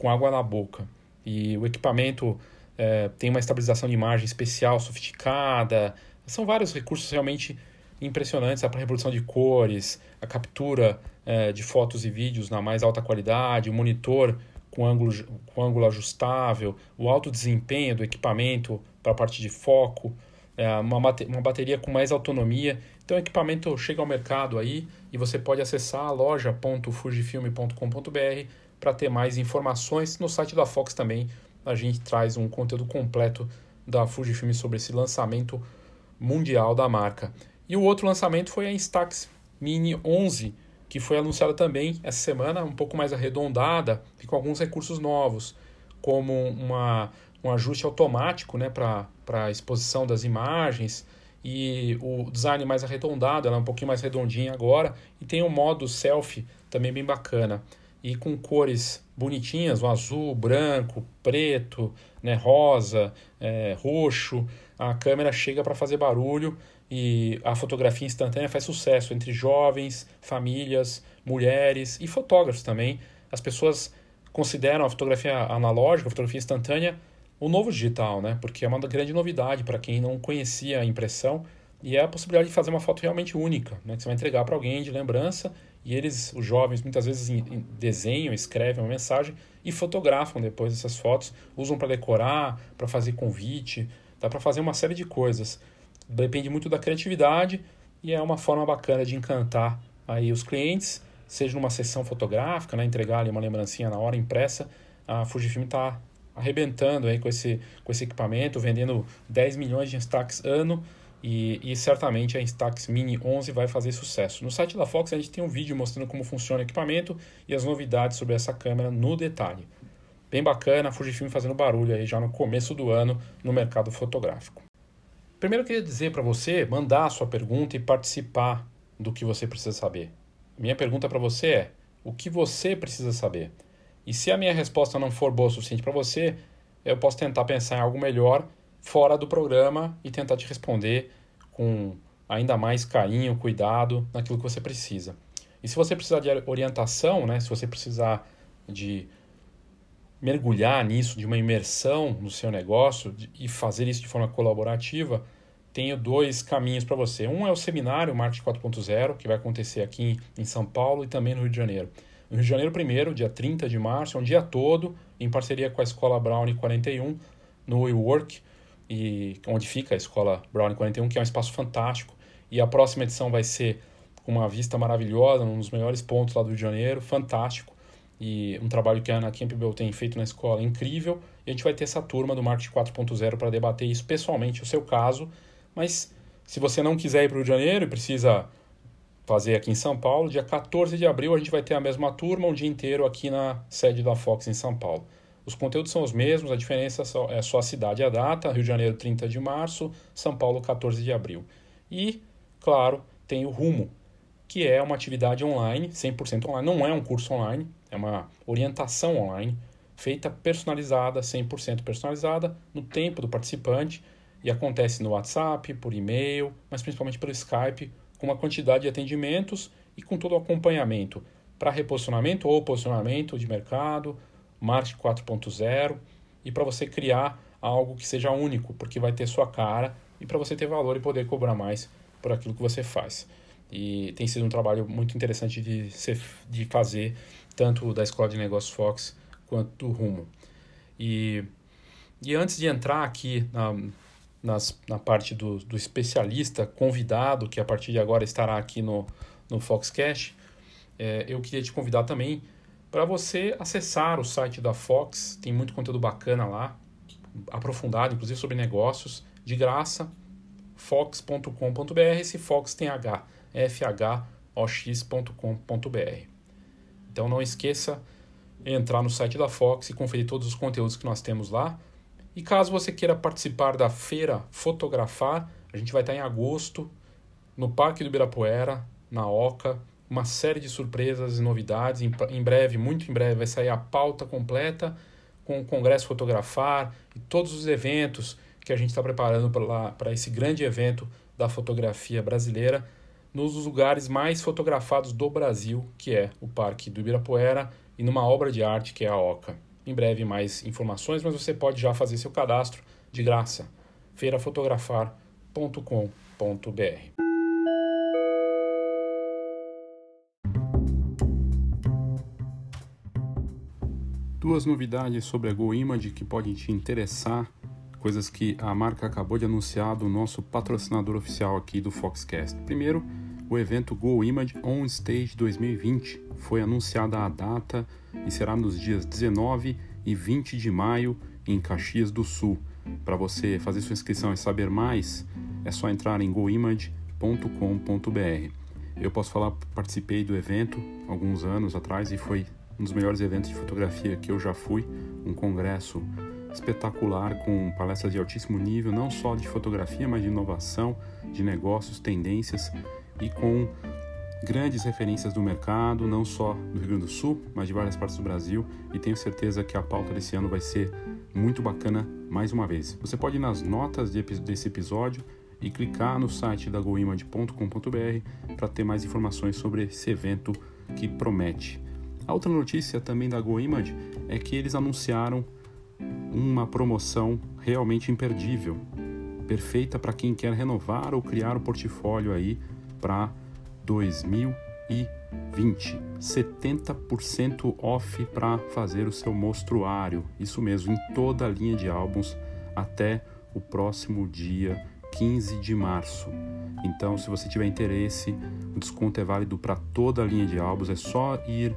Speaker 1: com água na boca. E o equipamento é, tem uma estabilização de imagem especial, sofisticada, são vários recursos realmente impressionantes, a reprodução de cores, a captura é, de fotos e vídeos na mais alta qualidade, o monitor com ângulo, com ângulo ajustável, o alto desempenho do equipamento para a parte de foco, é, uma, uma bateria com mais autonomia. Então o equipamento chega ao mercado aí e você pode acessar a loja.fujifilme.com.br para ter mais informações. No site da Fox também a gente traz um conteúdo completo da Fujifilm sobre esse lançamento mundial da marca. E o outro lançamento foi a Instax Mini 11, que foi anunciada também essa semana, um pouco mais arredondada e com alguns recursos novos, como uma, um ajuste automático né, para a exposição das imagens e o design mais arredondado, ela é um pouquinho mais redondinha agora, e tem um modo selfie também bem bacana. E com cores bonitinhas, o azul, branco, preto, né, rosa, é, roxo, a câmera chega para fazer barulho e a fotografia instantânea faz sucesso entre jovens, famílias, mulheres e fotógrafos também. As pessoas consideram a fotografia analógica, a fotografia instantânea, o novo digital, né? Porque é uma grande novidade para quem não conhecia a impressão e é a possibilidade de fazer uma foto realmente única, né? Que você vai entregar para alguém de lembrança e eles, os jovens, muitas vezes desenham, escrevem uma mensagem e fotografam depois essas fotos, usam para decorar, para fazer convite, Dá para fazer uma série de coisas. Depende muito da criatividade e é uma forma bacana de encantar aí os clientes, seja numa sessão fotográfica, né, entregar ali uma lembrancinha na hora impressa. A Fujifilm está arrebentando aí com esse, com esse equipamento, vendendo 10 milhões de Instax ano e, e, certamente a Instax Mini 11 vai fazer sucesso. No site da Fox a gente tem um vídeo mostrando como funciona o equipamento e as novidades sobre essa câmera no detalhe. Bem bacana, a Fujifilm fazendo barulho aí já no começo do ano no mercado fotográfico. Primeiro eu queria dizer para você mandar a sua pergunta e participar do que você precisa saber. Minha pergunta para você é: o que você precisa saber? E se a minha resposta não for boa o suficiente para você, eu posso tentar pensar em algo melhor fora do programa e tentar te responder com ainda mais carinho, cuidado naquilo que você precisa. E se você precisar de orientação, né, se você precisar de mergulhar nisso, de uma imersão no seu negócio e fazer isso de forma colaborativa, tenho dois caminhos para você. Um é o seminário Marketing 4.0, que vai acontecer aqui em São Paulo e também no Rio de Janeiro. No Rio de Janeiro, primeiro, dia 30 de março, é um dia todo, em parceria com a Escola Brownie 41, no WeWork, e onde fica a Escola Brownie 41, que é um espaço fantástico. E a próxima edição vai ser com uma vista maravilhosa, num dos melhores pontos lá do Rio de Janeiro, fantástico e um trabalho que a Ana Campbell tem feito na escola incrível. E a gente vai ter essa turma do Marketing 4.0 para debater isso pessoalmente, o seu caso. Mas se você não quiser ir para o Rio de Janeiro e precisa fazer aqui em São Paulo, dia 14 de abril a gente vai ter a mesma turma um dia inteiro aqui na sede da Fox em São Paulo. Os conteúdos são os mesmos, a diferença é só a cidade e a data, Rio de Janeiro 30 de março, São Paulo 14 de abril. E, claro, tem o Rumo, que é uma atividade online, 100% online, não é um curso online, é uma orientação online feita personalizada, 100% personalizada, no tempo do participante e acontece no WhatsApp, por e-mail, mas principalmente pelo Skype, com uma quantidade de atendimentos e com todo o acompanhamento para reposicionamento ou posicionamento de mercado, marketing 4.0 e para você criar algo que seja único, porque vai ter sua cara e para você ter valor e poder cobrar mais por aquilo que você faz. e tem sido um trabalho muito interessante de, ser, de fazer, tanto da Escola de Negócios Fox quanto do Rumo. E, e antes de entrar aqui na, nas, na parte do, do especialista convidado, que a partir de agora estará aqui no, no Foxcast, é, eu queria te convidar também para você acessar o site da Fox, tem muito conteúdo bacana lá, aprofundado, inclusive sobre negócios, de graça, fox.com.br, esse Fox tem H, fhox.com.br. Então não esqueça entrar no site da Fox e conferir todos os conteúdos que nós temos lá. E caso você queira participar da feira Fotografar, a gente vai estar em agosto no Parque do Ibirapuera, na Oca, uma série de surpresas e novidades. Em breve, muito em breve, vai sair a pauta completa com o Congresso Fotografar e todos os eventos que a gente está preparando para esse grande evento da fotografia brasileira nos lugares mais fotografados do Brasil, que é o Parque do Ibirapuera, e numa obra de arte que é a Oca. Em breve mais informações, mas você pode já fazer seu cadastro de graça. feirafotografar.com.br. Duas novidades sobre a GoImage que podem te interessar, coisas que a marca acabou de anunciar do nosso patrocinador oficial aqui do Foxcast. Primeiro, o evento GoImage On Stage 2020 foi anunciada a data e será nos dias 19 e 20 de maio em Caxias do Sul. Para você fazer sua inscrição e saber mais, é só entrar em goimage.com.br. Eu posso falar, participei do evento alguns anos atrás e foi um dos melhores eventos de fotografia que eu já fui, um congresso espetacular com palestras de altíssimo nível, não só de fotografia, mas de inovação, de negócios, tendências e com grandes referências do mercado, não só do Rio Grande do Sul, mas de várias partes do Brasil, e tenho certeza que a pauta desse ano vai ser muito bacana mais uma vez. Você pode ir nas notas desse episódio e clicar no site da goimage.com.br para ter mais informações sobre esse evento que promete. A outra notícia também da GoImage é que eles anunciaram uma promoção realmente imperdível, perfeita para quem quer renovar ou criar o portfólio aí para 2020. 70% off para fazer o seu mostruário. Isso mesmo, em toda a linha de álbuns até o próximo dia 15 de março. Então, se você tiver interesse, o desconto é válido para toda a linha de álbuns. É só ir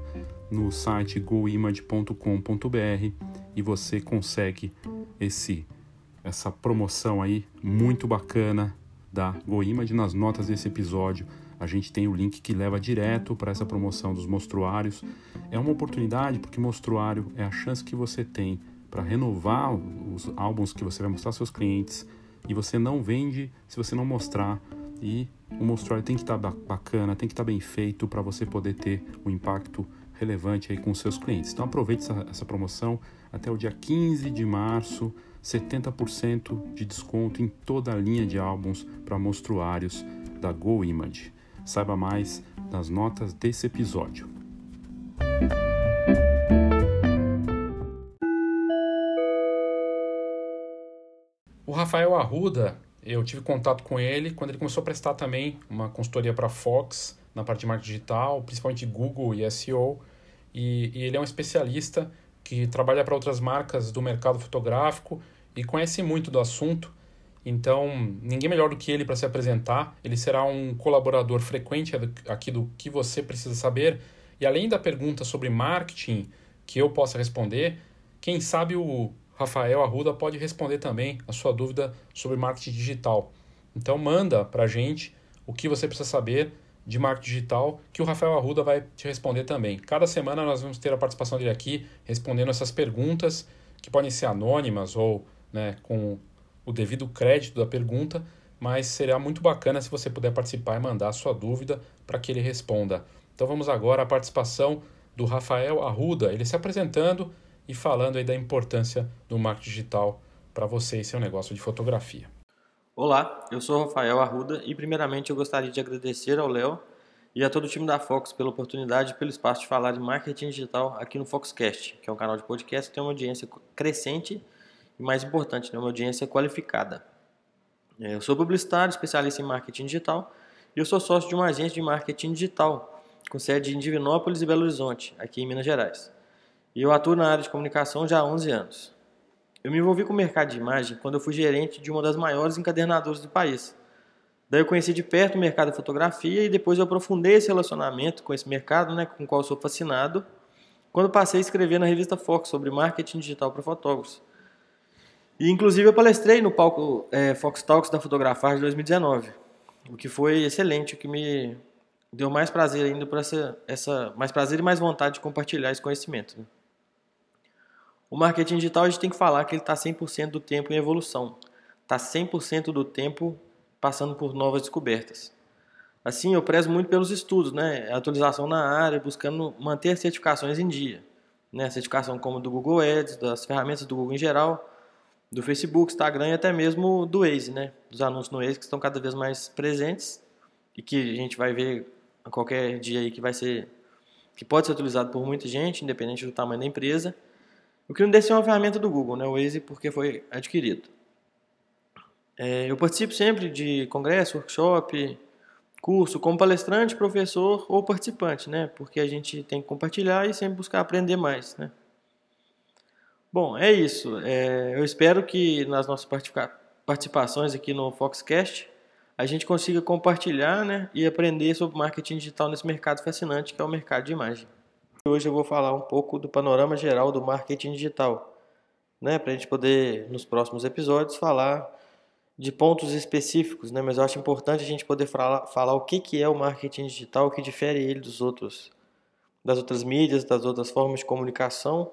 Speaker 1: no site goimage.com.br e você consegue esse essa promoção aí muito bacana da GoImage nas notas desse episódio. A gente tem o link que leva direto para essa promoção dos mostruários. É uma oportunidade porque mostruário é a chance que você tem para renovar os álbuns que você vai mostrar aos seus clientes e você não vende se você não mostrar e o mostruário tem que estar tá bacana, tem que estar tá bem feito para você poder ter um impacto relevante aí com seus clientes. Então aproveite essa, essa promoção até o dia 15 de março, 70% de desconto em toda a linha de álbuns para mostruários da Go Image. Saiba mais nas notas desse episódio. O Rafael Arruda, eu tive contato com ele quando ele começou a prestar também uma consultoria para a Fox na parte de marketing digital, principalmente Google e SEO. E, e ele é um especialista que trabalha para outras marcas do mercado fotográfico e conhece muito do assunto. Então, ninguém melhor do que ele para se apresentar. Ele será um colaborador frequente aqui do que você precisa saber. E além da pergunta sobre marketing que eu possa responder, quem sabe o Rafael Arruda pode responder também a sua dúvida sobre marketing digital. Então, manda para a gente o que você precisa saber de marketing digital, que o Rafael Arruda vai te responder também. Cada semana nós vamos ter a participação dele aqui respondendo essas perguntas, que podem ser anônimas ou né, com o devido crédito da pergunta, mas será muito bacana se você puder participar e mandar a sua dúvida para que ele responda. Então vamos agora à participação do Rafael Arruda, ele se apresentando e falando aí da importância do marketing digital para você e seu negócio de fotografia.
Speaker 2: Olá, eu sou Rafael Arruda e primeiramente eu gostaria de agradecer ao Léo e a todo o time da Fox pela oportunidade e pelo espaço de falar de marketing digital aqui no Foxcast, que é um canal de podcast que tem uma audiência crescente e mais importante, né, uma audiência qualificada. É, eu sou publicitário, especialista em marketing digital e eu sou sócio de uma agência de marketing digital, com sede em Divinópolis e Belo Horizonte, aqui em Minas Gerais. E eu atuo na área de comunicação já há 11 anos. Eu me envolvi com o mercado de imagem quando eu fui gerente de uma das maiores encadernadoras do país. Daí eu conheci de perto o mercado de fotografia e depois eu aprofundei esse relacionamento com esse mercado, né, com o qual sou fascinado, quando passei a escrever na revista Fox sobre marketing digital para fotógrafos. E inclusive eu palestrei no palco é, Fox Talks da Fotografar de 2019, o que foi excelente, o que me deu mais prazer ainda por essa, essa mais prazer e mais vontade de compartilhar esse conhecimento. Né? O marketing digital a gente tem que falar que ele está 100% do tempo em evolução, está 100% do tempo passando por novas descobertas. Assim, eu prezo muito pelos estudos, né? atualização na área, buscando manter certificações em dia. Né? Certificação como do Google Ads, das ferramentas do Google em geral, do Facebook, Instagram e até mesmo do Waze, né? Dos anúncios no Waze que estão cada vez mais presentes e que a gente vai ver a qualquer dia aí que vai ser que pode ser utilizado por muita gente, independente do tamanho da empresa. O deixa é uma ferramenta do Google, né? O Waze porque foi adquirido. É, eu participo sempre de congresso, workshop, curso, como palestrante, professor ou participante, né? Porque a gente tem que compartilhar e sempre buscar aprender mais, né? Bom, é isso. É, eu espero que nas nossas participações aqui no Foxcast a gente consiga compartilhar né, e aprender sobre marketing digital nesse mercado fascinante que é o mercado de imagem. Hoje eu vou falar um pouco do panorama geral do marketing digital, né, para a gente poder, nos próximos episódios, falar de pontos específicos, né? Mas eu acho importante a gente poder falar, falar o que, que é o marketing digital, o que difere ele dos outros, das outras mídias, das outras formas de comunicação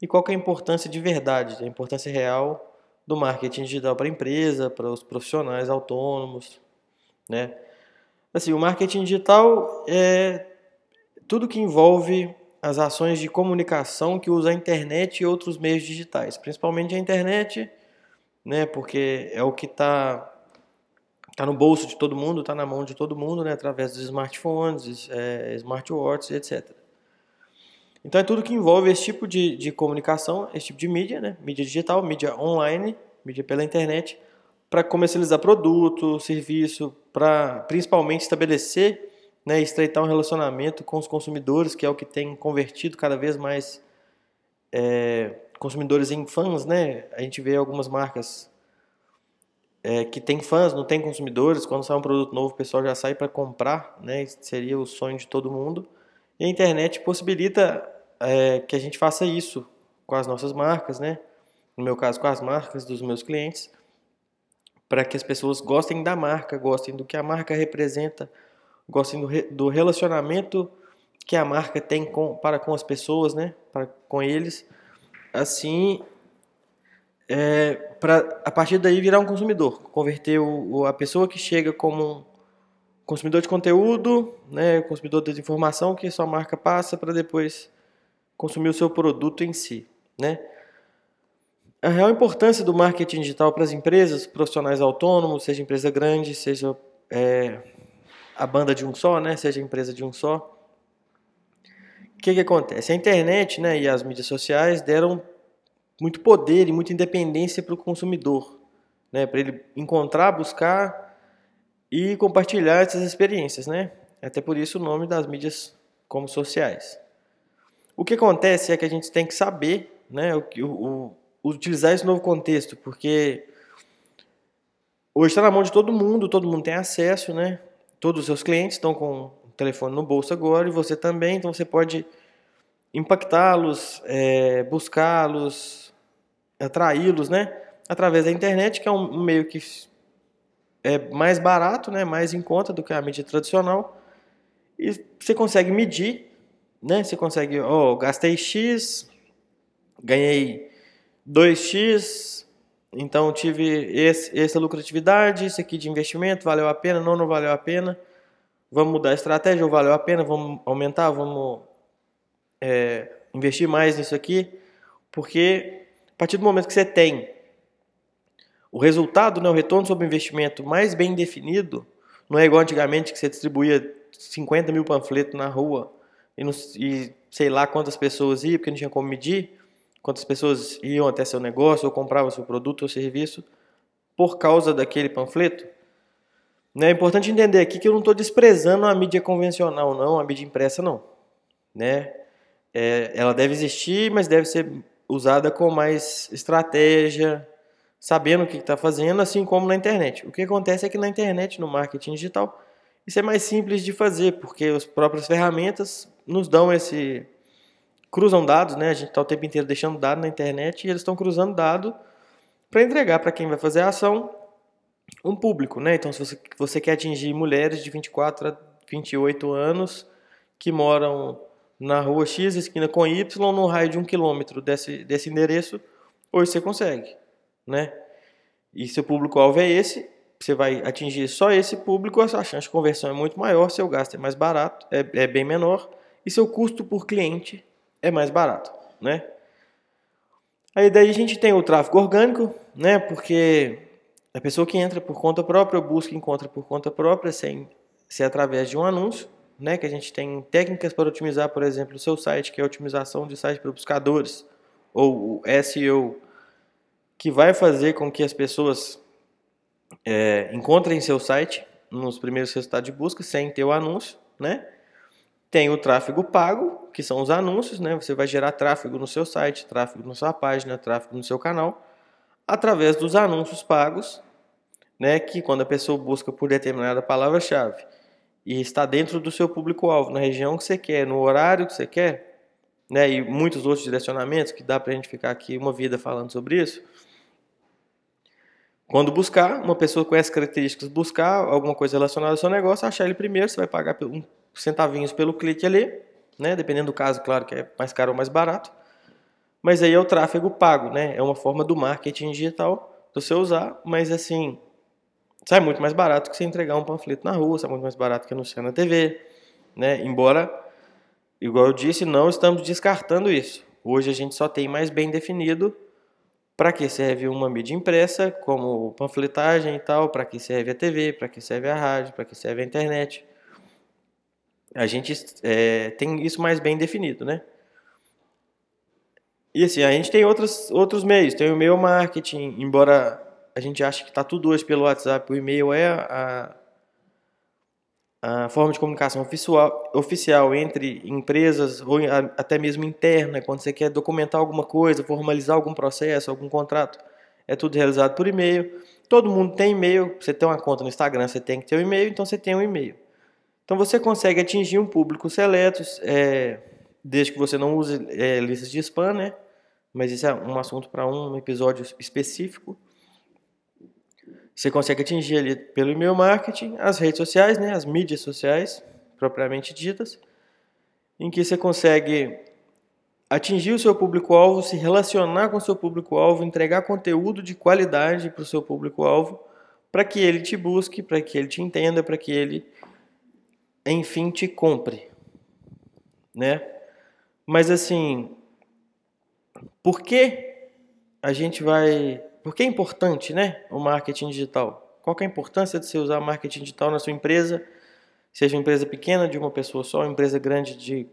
Speaker 2: e qual é a importância de verdade, a importância real do marketing digital para a empresa, para os profissionais autônomos, né? Assim, o marketing digital é tudo que envolve as ações de comunicação que usa a internet e outros meios digitais, principalmente a internet né? Porque é o que está tá no bolso de todo mundo, está na mão de todo mundo, né? Através dos smartphones, é, smartwatches, etc. Então é tudo que envolve esse tipo de, de comunicação, esse tipo de mídia, né? Mídia digital, mídia online, mídia pela internet, para comercializar produto, serviço, para principalmente estabelecer, né, estreitar um relacionamento com os consumidores, que é o que tem convertido cada vez mais é, consumidores em fãs, né? A gente vê algumas marcas é, que tem fãs, não tem consumidores. Quando sai um produto novo, o pessoal já sai para comprar, né? Seria o sonho de todo mundo. E a internet possibilita é, que a gente faça isso com as nossas marcas, né? No meu caso, com as marcas dos meus clientes, para que as pessoas gostem da marca, gostem do que a marca representa, gostem do, re, do relacionamento que a marca tem com, para com as pessoas, né? Para com eles assim é, para a partir daí virar um consumidor, converter o, a pessoa que chega como um consumidor de conteúdo, né, consumidor de informação que sua marca passa para depois consumir o seu produto em si, né? A real importância do marketing digital para as empresas, profissionais autônomos, seja empresa grande, seja é, a banda de um só, né, seja empresa de um só, que, que acontece? A internet né, e as mídias sociais deram muito poder e muita independência para o consumidor, né, para ele encontrar, buscar e compartilhar essas experiências. Né? Até por isso o nome das mídias como sociais. O que acontece é que a gente tem que saber né, o, o, o utilizar esse novo contexto, porque hoje está na mão de todo mundo, todo mundo tem acesso, né? Todos os seus clientes estão com telefone no bolso agora e você também, então você pode impactá-los, é, buscá-los, atraí-los, né? Através da internet, que é um meio que é mais barato, né? Mais em conta do que a mídia tradicional. E você consegue medir, né? Você consegue, ó, oh, gastei X, ganhei 2X, então tive esse, essa lucratividade, isso aqui de investimento, valeu a pena, não, não valeu a pena. Vamos mudar a estratégia? Ou valeu a pena, vamos aumentar, vamos é, investir mais nisso aqui, porque a partir do momento que você tem o resultado, né, o retorno sobre o investimento mais bem definido, não é igual antigamente que você distribuía 50 mil panfletos na rua e, não, e sei lá quantas pessoas iam, porque não tinha como medir, quantas pessoas iam até seu negócio ou compravam seu produto ou serviço por causa daquele panfleto. Né? É importante entender aqui que eu não estou desprezando a mídia convencional, não, a mídia impressa, não. Né? É, ela deve existir, mas deve ser usada com mais estratégia, sabendo o que está fazendo, assim como na internet. O que acontece é que na internet, no marketing digital, isso é mais simples de fazer, porque as próprias ferramentas nos dão esse. Cruzam dados, né? A gente está o tempo inteiro deixando dado na internet e eles estão cruzando dado para entregar para quem vai fazer a ação um público, né? Então, se você, você quer atingir mulheres de 24 a 28 anos que moram na rua X, esquina com Y, no raio de um quilômetro desse, desse endereço, hoje você consegue, né? E seu público-alvo é esse, você vai atingir só esse público, a chance de conversão é muito maior, seu gasto é mais barato, é, é bem menor, e seu custo por cliente é mais barato, né? Aí daí a gente tem o tráfego orgânico, né? Porque a pessoa que entra por conta própria, busca e encontra por conta própria, sem ser através de um anúncio, né? Que a gente tem técnicas para otimizar, por exemplo, o seu site, que é a otimização de site para buscadores, ou o SEO, que vai fazer com que as pessoas é, encontrem seu site nos primeiros resultados de busca sem ter o anúncio, né? Tem o tráfego pago, que são os anúncios, né? Você vai gerar tráfego no seu site, tráfego na sua página, tráfego no seu canal, através dos anúncios pagos, né? Que quando a pessoa busca por determinada palavra-chave e está dentro do seu público-alvo, na região que você quer, no horário que você quer, né? E muitos outros direcionamentos que dá para a gente ficar aqui uma vida falando sobre isso. Quando buscar, uma pessoa com essas características, buscar alguma coisa relacionada ao seu negócio, achar ele primeiro, você vai pagar um centavinhos pelo clique ali, né? Dependendo do caso, claro que é mais caro ou mais barato. Mas aí é o tráfego pago, né? É uma forma do marketing digital do você usar, mas assim, sai muito mais barato que você entregar um panfleto na rua, sai muito mais barato que anunciar na TV, né? Embora, igual eu disse, não estamos descartando isso. Hoje a gente só tem mais bem definido para que serve uma mídia impressa, como panfletagem e tal, para que serve a TV, para que serve a rádio, para que serve a internet a gente é, tem isso mais bem definido, né? E assim, a gente tem outros, outros meios, tem o e-mail marketing, embora a gente ache que está tudo hoje pelo WhatsApp, o e-mail é a, a forma de comunicação oficial, oficial entre empresas ou até mesmo interna, quando você quer documentar alguma coisa, formalizar algum processo, algum contrato, é tudo realizado por e-mail. Todo mundo tem e-mail, você tem uma conta no Instagram, você tem que ter um e-mail, então você tem um e-mail. Então você consegue atingir um público seleto, é, desde que você não use é, listas de spam, né? Mas isso é um assunto para um episódio específico. Você consegue atingir ali pelo e-mail marketing, as redes sociais, né? As mídias sociais, propriamente ditas, em que você consegue atingir o seu público-alvo, se relacionar com o seu público-alvo, entregar conteúdo de qualidade para o seu público-alvo, para que ele te busque, para que ele te entenda, para que ele enfim te compre, né? Mas assim, por que a gente vai, por que é importante, né, o marketing digital? Qual é a importância de você usar marketing digital na sua empresa? Seja uma empresa pequena de uma pessoa só, uma empresa grande de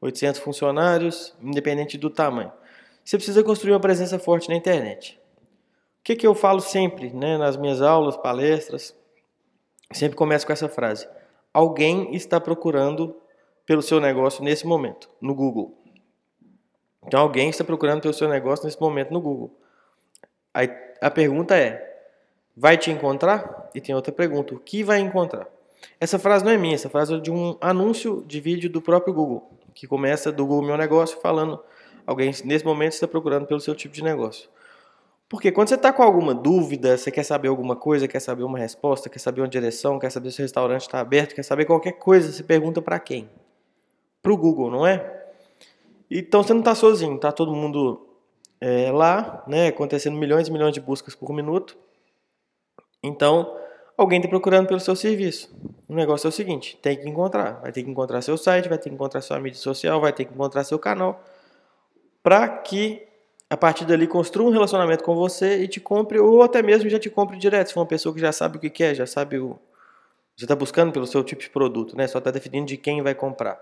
Speaker 2: 800 funcionários, independente do tamanho. Você precisa construir uma presença forte na internet. O que, que eu falo sempre, né, nas minhas aulas, palestras? Sempre começo com essa frase: alguém está procurando pelo seu negócio nesse momento, no Google. Então alguém está procurando pelo seu negócio nesse momento no Google. Aí a pergunta é: vai te encontrar? E tem outra pergunta: o que vai encontrar? Essa frase não é minha, essa frase é de um anúncio de vídeo do próprio Google, que começa do Google Meu Negócio falando alguém nesse momento está procurando pelo seu tipo de negócio. Porque quando você está com alguma dúvida, você quer saber alguma coisa, quer saber uma resposta, quer saber uma direção, quer saber se o restaurante está aberto, quer saber qualquer coisa, você pergunta para quem? Para o Google, não é? Então você não está sozinho, está todo mundo é, lá, né, acontecendo milhões e milhões de buscas por minuto. Então, alguém está procurando pelo seu serviço. O negócio é o seguinte: tem que encontrar. Vai ter que encontrar seu site, vai ter que encontrar sua mídia social, vai ter que encontrar seu canal, para que a partir dali construa um relacionamento com você e te compre, ou até mesmo já te compre direto, se for uma pessoa que já sabe o que quer, já sabe o. já está buscando pelo seu tipo de produto, né? Só está definindo de quem vai comprar.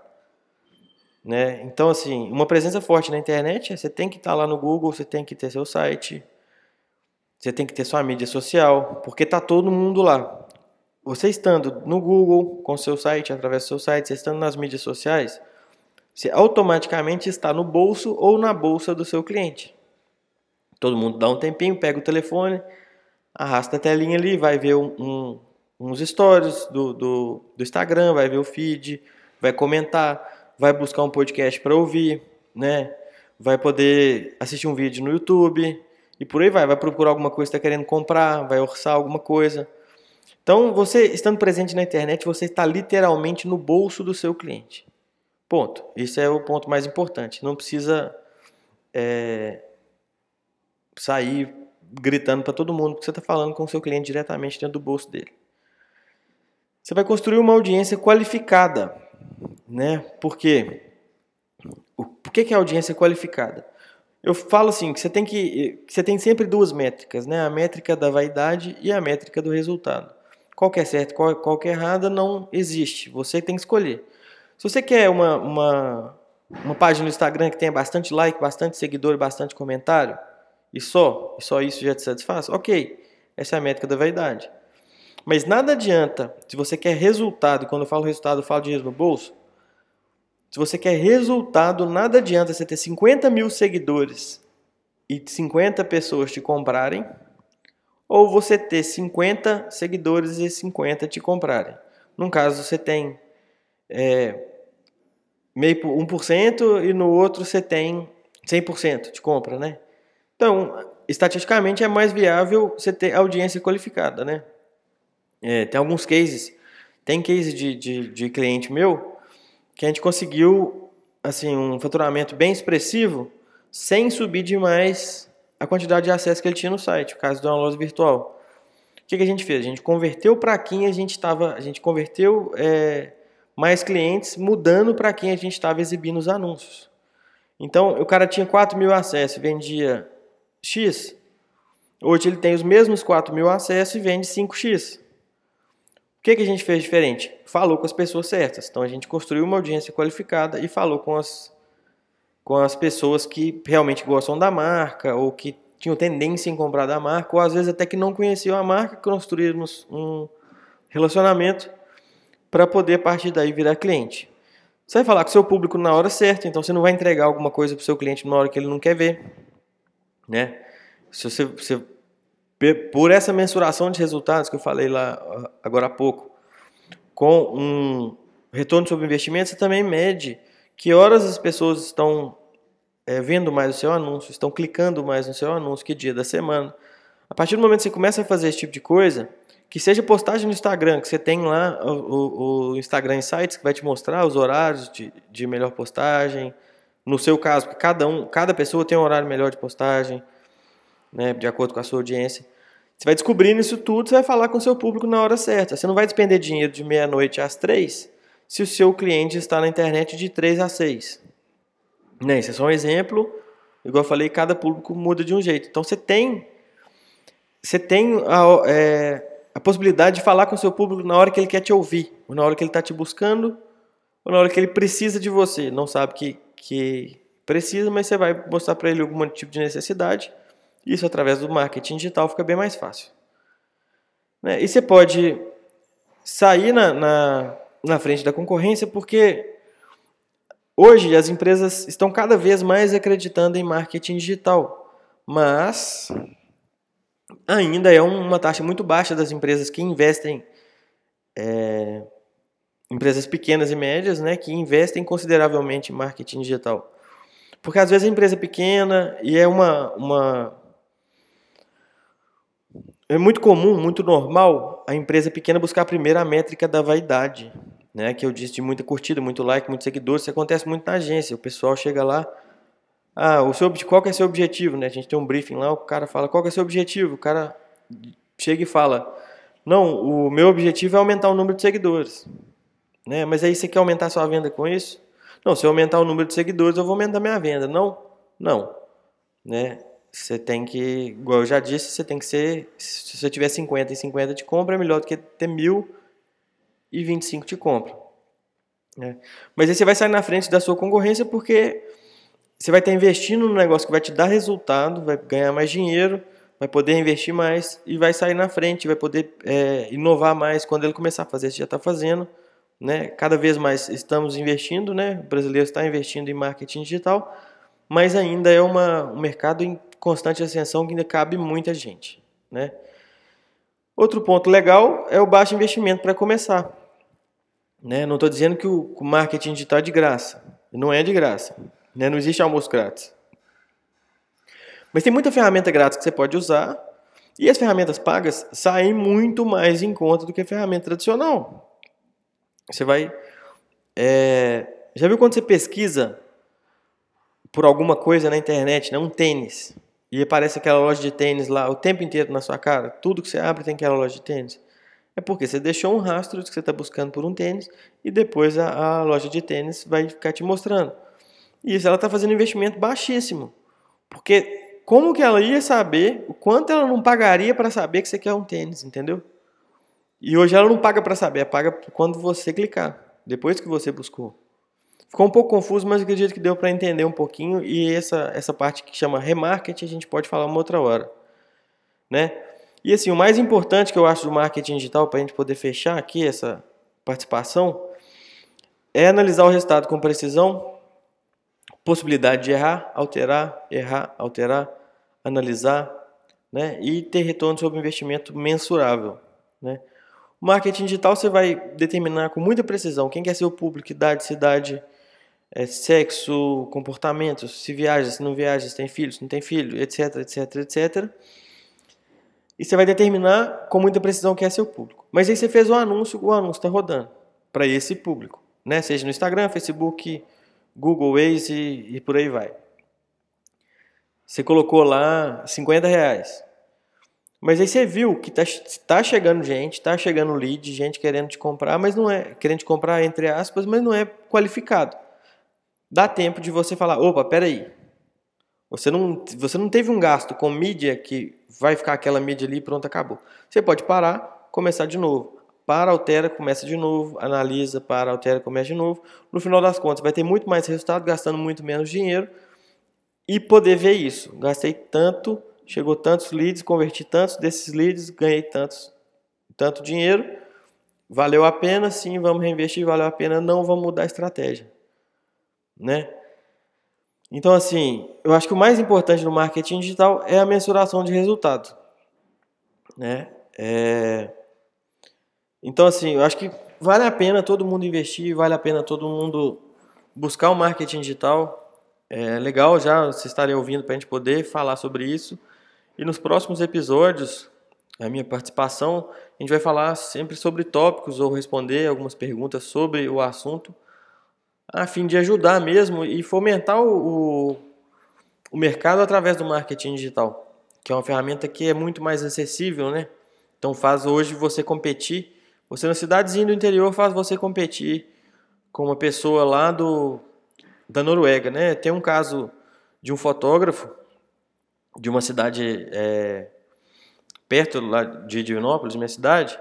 Speaker 2: Né? Então, assim, uma presença forte na internet, você tem que estar tá lá no Google, você tem que ter seu site, você tem que ter sua mídia social, porque tá todo mundo lá. você estando no Google com seu site, através do seu site, você estando nas mídias sociais, você automaticamente está no bolso ou na bolsa do seu cliente. Todo mundo dá um tempinho, pega o telefone, arrasta a telinha ali, vai ver um, um, uns stories do, do, do Instagram, vai ver o feed, vai comentar, vai buscar um podcast para ouvir, né? Vai poder assistir um vídeo no YouTube e por aí vai. Vai procurar alguma coisa que está querendo comprar, vai orçar alguma coisa. Então, você estando presente na internet, você está literalmente no bolso do seu cliente. Ponto. Isso é o ponto mais importante. Não precisa é, sair gritando para todo mundo, porque você está falando com o seu cliente diretamente dentro do bolso dele. Você vai construir uma audiência qualificada, né? Por quê? Por que, que é audiência qualificada? Eu falo assim que você tem que você tem sempre duas métricas, né? A métrica da vaidade e a métrica do resultado. Qual que é certo, qual, qual que é errada não existe. Você tem que escolher. Se você quer uma, uma, uma página no Instagram que tenha bastante like, bastante seguidor e bastante comentário, e só, e só isso já te satisfaz, ok. Essa é a métrica da vaidade. Mas nada adianta, se você quer resultado, quando eu falo resultado, eu falo dinheiro no bolso. Se você quer resultado, nada adianta você ter 50 mil seguidores e 50 pessoas te comprarem, ou você ter 50 seguidores e 50 te comprarem. Num caso, você tem é, meio 1% e no outro você tem 100% de compra, né? Então, estatisticamente é mais viável você ter audiência qualificada, né? É, tem alguns cases, tem case de, de, de cliente meu que a gente conseguiu assim um faturamento bem expressivo sem subir demais a quantidade de acesso que ele tinha no site, o caso de uma loja virtual. O que, que a gente fez? A gente converteu para quem a gente estava, a gente converteu é, mais clientes mudando para quem a gente estava exibindo os anúncios. Então, o cara tinha 4 mil acessos, vendia X. Hoje ele tem os mesmos 4 mil acessos e vende 5X que, que a gente fez diferente? Falou com as pessoas certas. Então a gente construiu uma audiência qualificada e falou com as, com as pessoas que realmente gostam da marca ou que tinham tendência em comprar da marca, ou às vezes até que não conheciam a marca, construímos um relacionamento para poder a partir daí virar cliente. Você vai falar com o seu público na hora certa, então você não vai entregar alguma coisa para o seu cliente na hora que ele não quer ver. Né? Se você, você por essa mensuração de resultados que eu falei lá agora há pouco, com um retorno sobre investimento, você também mede que horas as pessoas estão é, vendo mais o seu anúncio, estão clicando mais no seu anúncio, que dia da semana. A partir do momento que você começa a fazer esse tipo de coisa, que seja postagem no Instagram, que você tem lá o, o, o Instagram Insights, que vai te mostrar os horários de, de melhor postagem. No seu caso, porque cada, um, cada pessoa tem um horário melhor de postagem né, de acordo com a sua audiência. Você vai descobrindo isso tudo, você vai falar com o seu público na hora certa. Você não vai despender dinheiro de meia-noite às três se o seu cliente está na internet de três às seis. Né? Esse é só um exemplo. Igual eu falei, cada público muda de um jeito. Então você tem, você tem a, é, a possibilidade de falar com o seu público na hora que ele quer te ouvir, ou na hora que ele está te buscando, ou na hora que ele precisa de você. Não sabe que, que precisa, mas você vai mostrar para ele algum tipo de necessidade isso através do marketing digital fica bem mais fácil. Né? E você pode sair na, na, na frente da concorrência porque hoje as empresas estão cada vez mais acreditando em marketing digital, mas ainda é uma taxa muito baixa das empresas que investem, é, empresas pequenas e médias, né, que investem consideravelmente em marketing digital. Porque às vezes a empresa é pequena e é uma, uma é muito comum, muito normal a empresa pequena buscar primeiro a métrica da vaidade, né? Que eu disse de muita curtida, muito like, muitos seguidores. Isso acontece muito na agência. O pessoal chega lá, ah, o seu, qual que é seu objetivo, né? A gente tem um briefing lá, o cara fala qual que é seu objetivo. O cara chega e fala, não, o meu objetivo é aumentar o número de seguidores, né? Mas aí você quer aumentar sua venda com isso? Não, se eu aumentar o número de seguidores, eu vou aumentar minha venda. Não, não, né? Você tem que, igual eu já disse, você tem que ser. Se você tiver 50 e 50 de compra, é melhor do que ter mil e 25 de compra. Né? Mas aí você vai sair na frente da sua concorrência porque você vai estar investindo no negócio que vai te dar resultado, vai ganhar mais dinheiro, vai poder investir mais e vai sair na frente, vai poder é, inovar mais quando ele começar a fazer, isso já está fazendo, né? Cada vez mais estamos investindo, né? O brasileiro está investindo em marketing digital, mas ainda é uma, um mercado em constante ascensão que ainda cabe muita gente, né? Outro ponto legal é o baixo investimento para começar. Né? Não estou dizendo que o marketing digital é de graça. Não é de graça. Né? Não existe almoço grátis. Mas tem muita ferramenta grátis que você pode usar. E as ferramentas pagas saem muito mais em conta do que a ferramenta tradicional. Você vai. É, já viu quando você pesquisa por alguma coisa na internet, né? um tênis? E aparece aquela loja de tênis lá o tempo inteiro na sua cara. Tudo que você abre tem aquela loja de tênis. É porque você deixou um rastro de que você está buscando por um tênis e depois a, a, loja de tênis vai ficar te mostrando. E isso ela está fazendo investimento baixíssimo. Porque como que ela ia saber o quanto ela não pagaria para saber que você quer um tênis, entendeu? E hoje ela não paga para saber, paga quando você clicar, depois que você buscou. Ficou um pouco confuso, mas acredito que deu para entender um pouquinho. E essa, essa parte que chama remarketing a gente pode falar uma outra hora. Né? E assim, o mais importante que eu acho do marketing digital para a gente poder fechar aqui essa participação é analisar o resultado com precisão, possibilidade de errar, alterar, errar, alterar, analisar, né? E ter retorno sobre investimento mensurável, né? Marketing digital você vai determinar com muita precisão quem quer ser o público, idade, cidade, é, sexo, comportamento, se viaja, se não viaja, se tem filho, se não tem filho, etc, etc, etc. E você vai determinar com muita precisão quem é seu público. Mas aí você fez o anúncio, o anúncio está rodando para esse público, né? Seja no Instagram, Facebook, Google, Waze e, e por aí vai. Você colocou lá 50 reais. Mas aí você viu que está tá chegando gente, está chegando lead, gente querendo te comprar, mas não é querendo te comprar entre aspas, mas não é qualificado dá tempo de você falar, opa, peraí, você não, você não teve um gasto com mídia que vai ficar aquela mídia ali e pronto, acabou. Você pode parar, começar de novo. Para, altera, começa de novo, analisa, para, altera, começa de novo. No final das contas, vai ter muito mais resultado, gastando muito menos dinheiro e poder ver isso. Gastei tanto, chegou tantos leads, converti tantos desses leads, ganhei tantos, tanto dinheiro. Valeu a pena? Sim, vamos reinvestir. Valeu a pena? Não, vamos mudar a estratégia né? Então, assim, eu acho que o mais importante no marketing digital é a mensuração de resultado, né? É... Então, assim, eu acho que vale a pena todo mundo investir, vale a pena todo mundo buscar o marketing digital. É legal já vocês estarem ouvindo para a gente poder falar sobre isso. E nos próximos episódios, a minha participação, a gente vai falar sempre sobre tópicos ou responder algumas perguntas sobre o assunto a fim de ajudar mesmo e fomentar o, o, mercado através do marketing digital, que é uma ferramenta que é muito mais acessível, né? Então faz hoje você competir, você na cidadezinha do interior faz você competir com uma pessoa lá do da Noruega, né? Tem um caso de um fotógrafo de uma cidade é, perto lá de Divinópolis, minha cidade,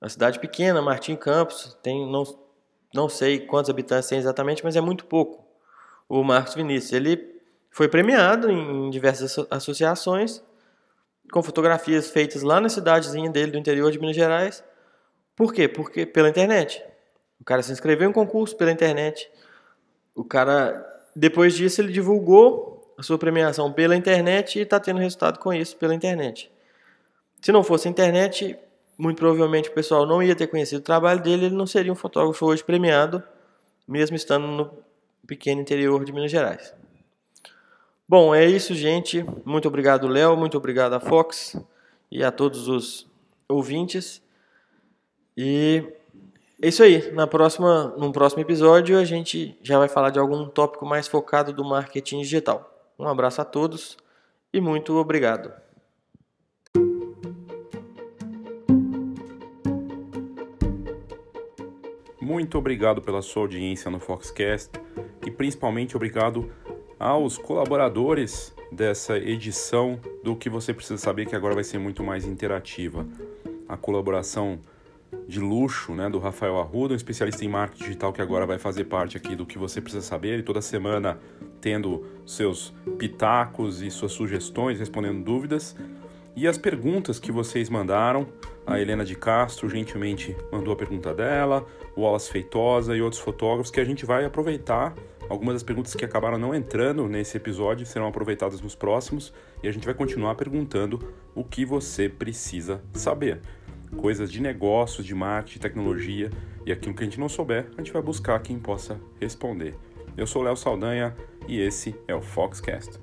Speaker 2: uma cidade pequena, Martim Campos, tem não não sei quantos habitantes tem exatamente, mas é muito pouco. O Marcos Vinícius, ele foi premiado em diversas associações com fotografias feitas lá na cidadezinha dele do interior de Minas Gerais. Por quê? Porque pela internet. O cara se inscreveu em um concurso pela internet. O cara, depois disso, ele divulgou a sua premiação pela internet e está tendo resultado com isso pela internet. Se não fosse a internet, muito provavelmente o pessoal não ia ter conhecido o trabalho dele, ele não seria um fotógrafo hoje premiado, mesmo estando no pequeno interior de Minas Gerais. Bom, é isso, gente. Muito obrigado, Léo. Muito obrigado a Fox e a todos os ouvintes. E é isso aí. Na próxima, num próximo episódio, a gente já vai falar de algum tópico mais focado do marketing digital. Um abraço a todos e muito obrigado.
Speaker 1: Muito obrigado pela sua audiência no Foxcast e principalmente obrigado aos colaboradores dessa edição do que você precisa saber que agora vai ser muito mais interativa. A colaboração de luxo né, do Rafael Arruda, um especialista em marketing digital que agora vai fazer parte aqui do que você precisa saber e toda semana tendo seus pitacos e suas sugestões, respondendo dúvidas. e as perguntas que vocês mandaram. A Helena de Castro gentilmente mandou a pergunta dela, o Wallace Feitosa e outros fotógrafos que a gente vai aproveitar. Algumas das perguntas que acabaram não entrando nesse episódio serão aproveitadas nos próximos e a gente vai continuar perguntando o que você precisa saber. Coisas de negócios, de marketing, tecnologia e aquilo que a gente não souber, a gente vai buscar quem possa responder. Eu sou Léo Saldanha e esse é o Foxcast.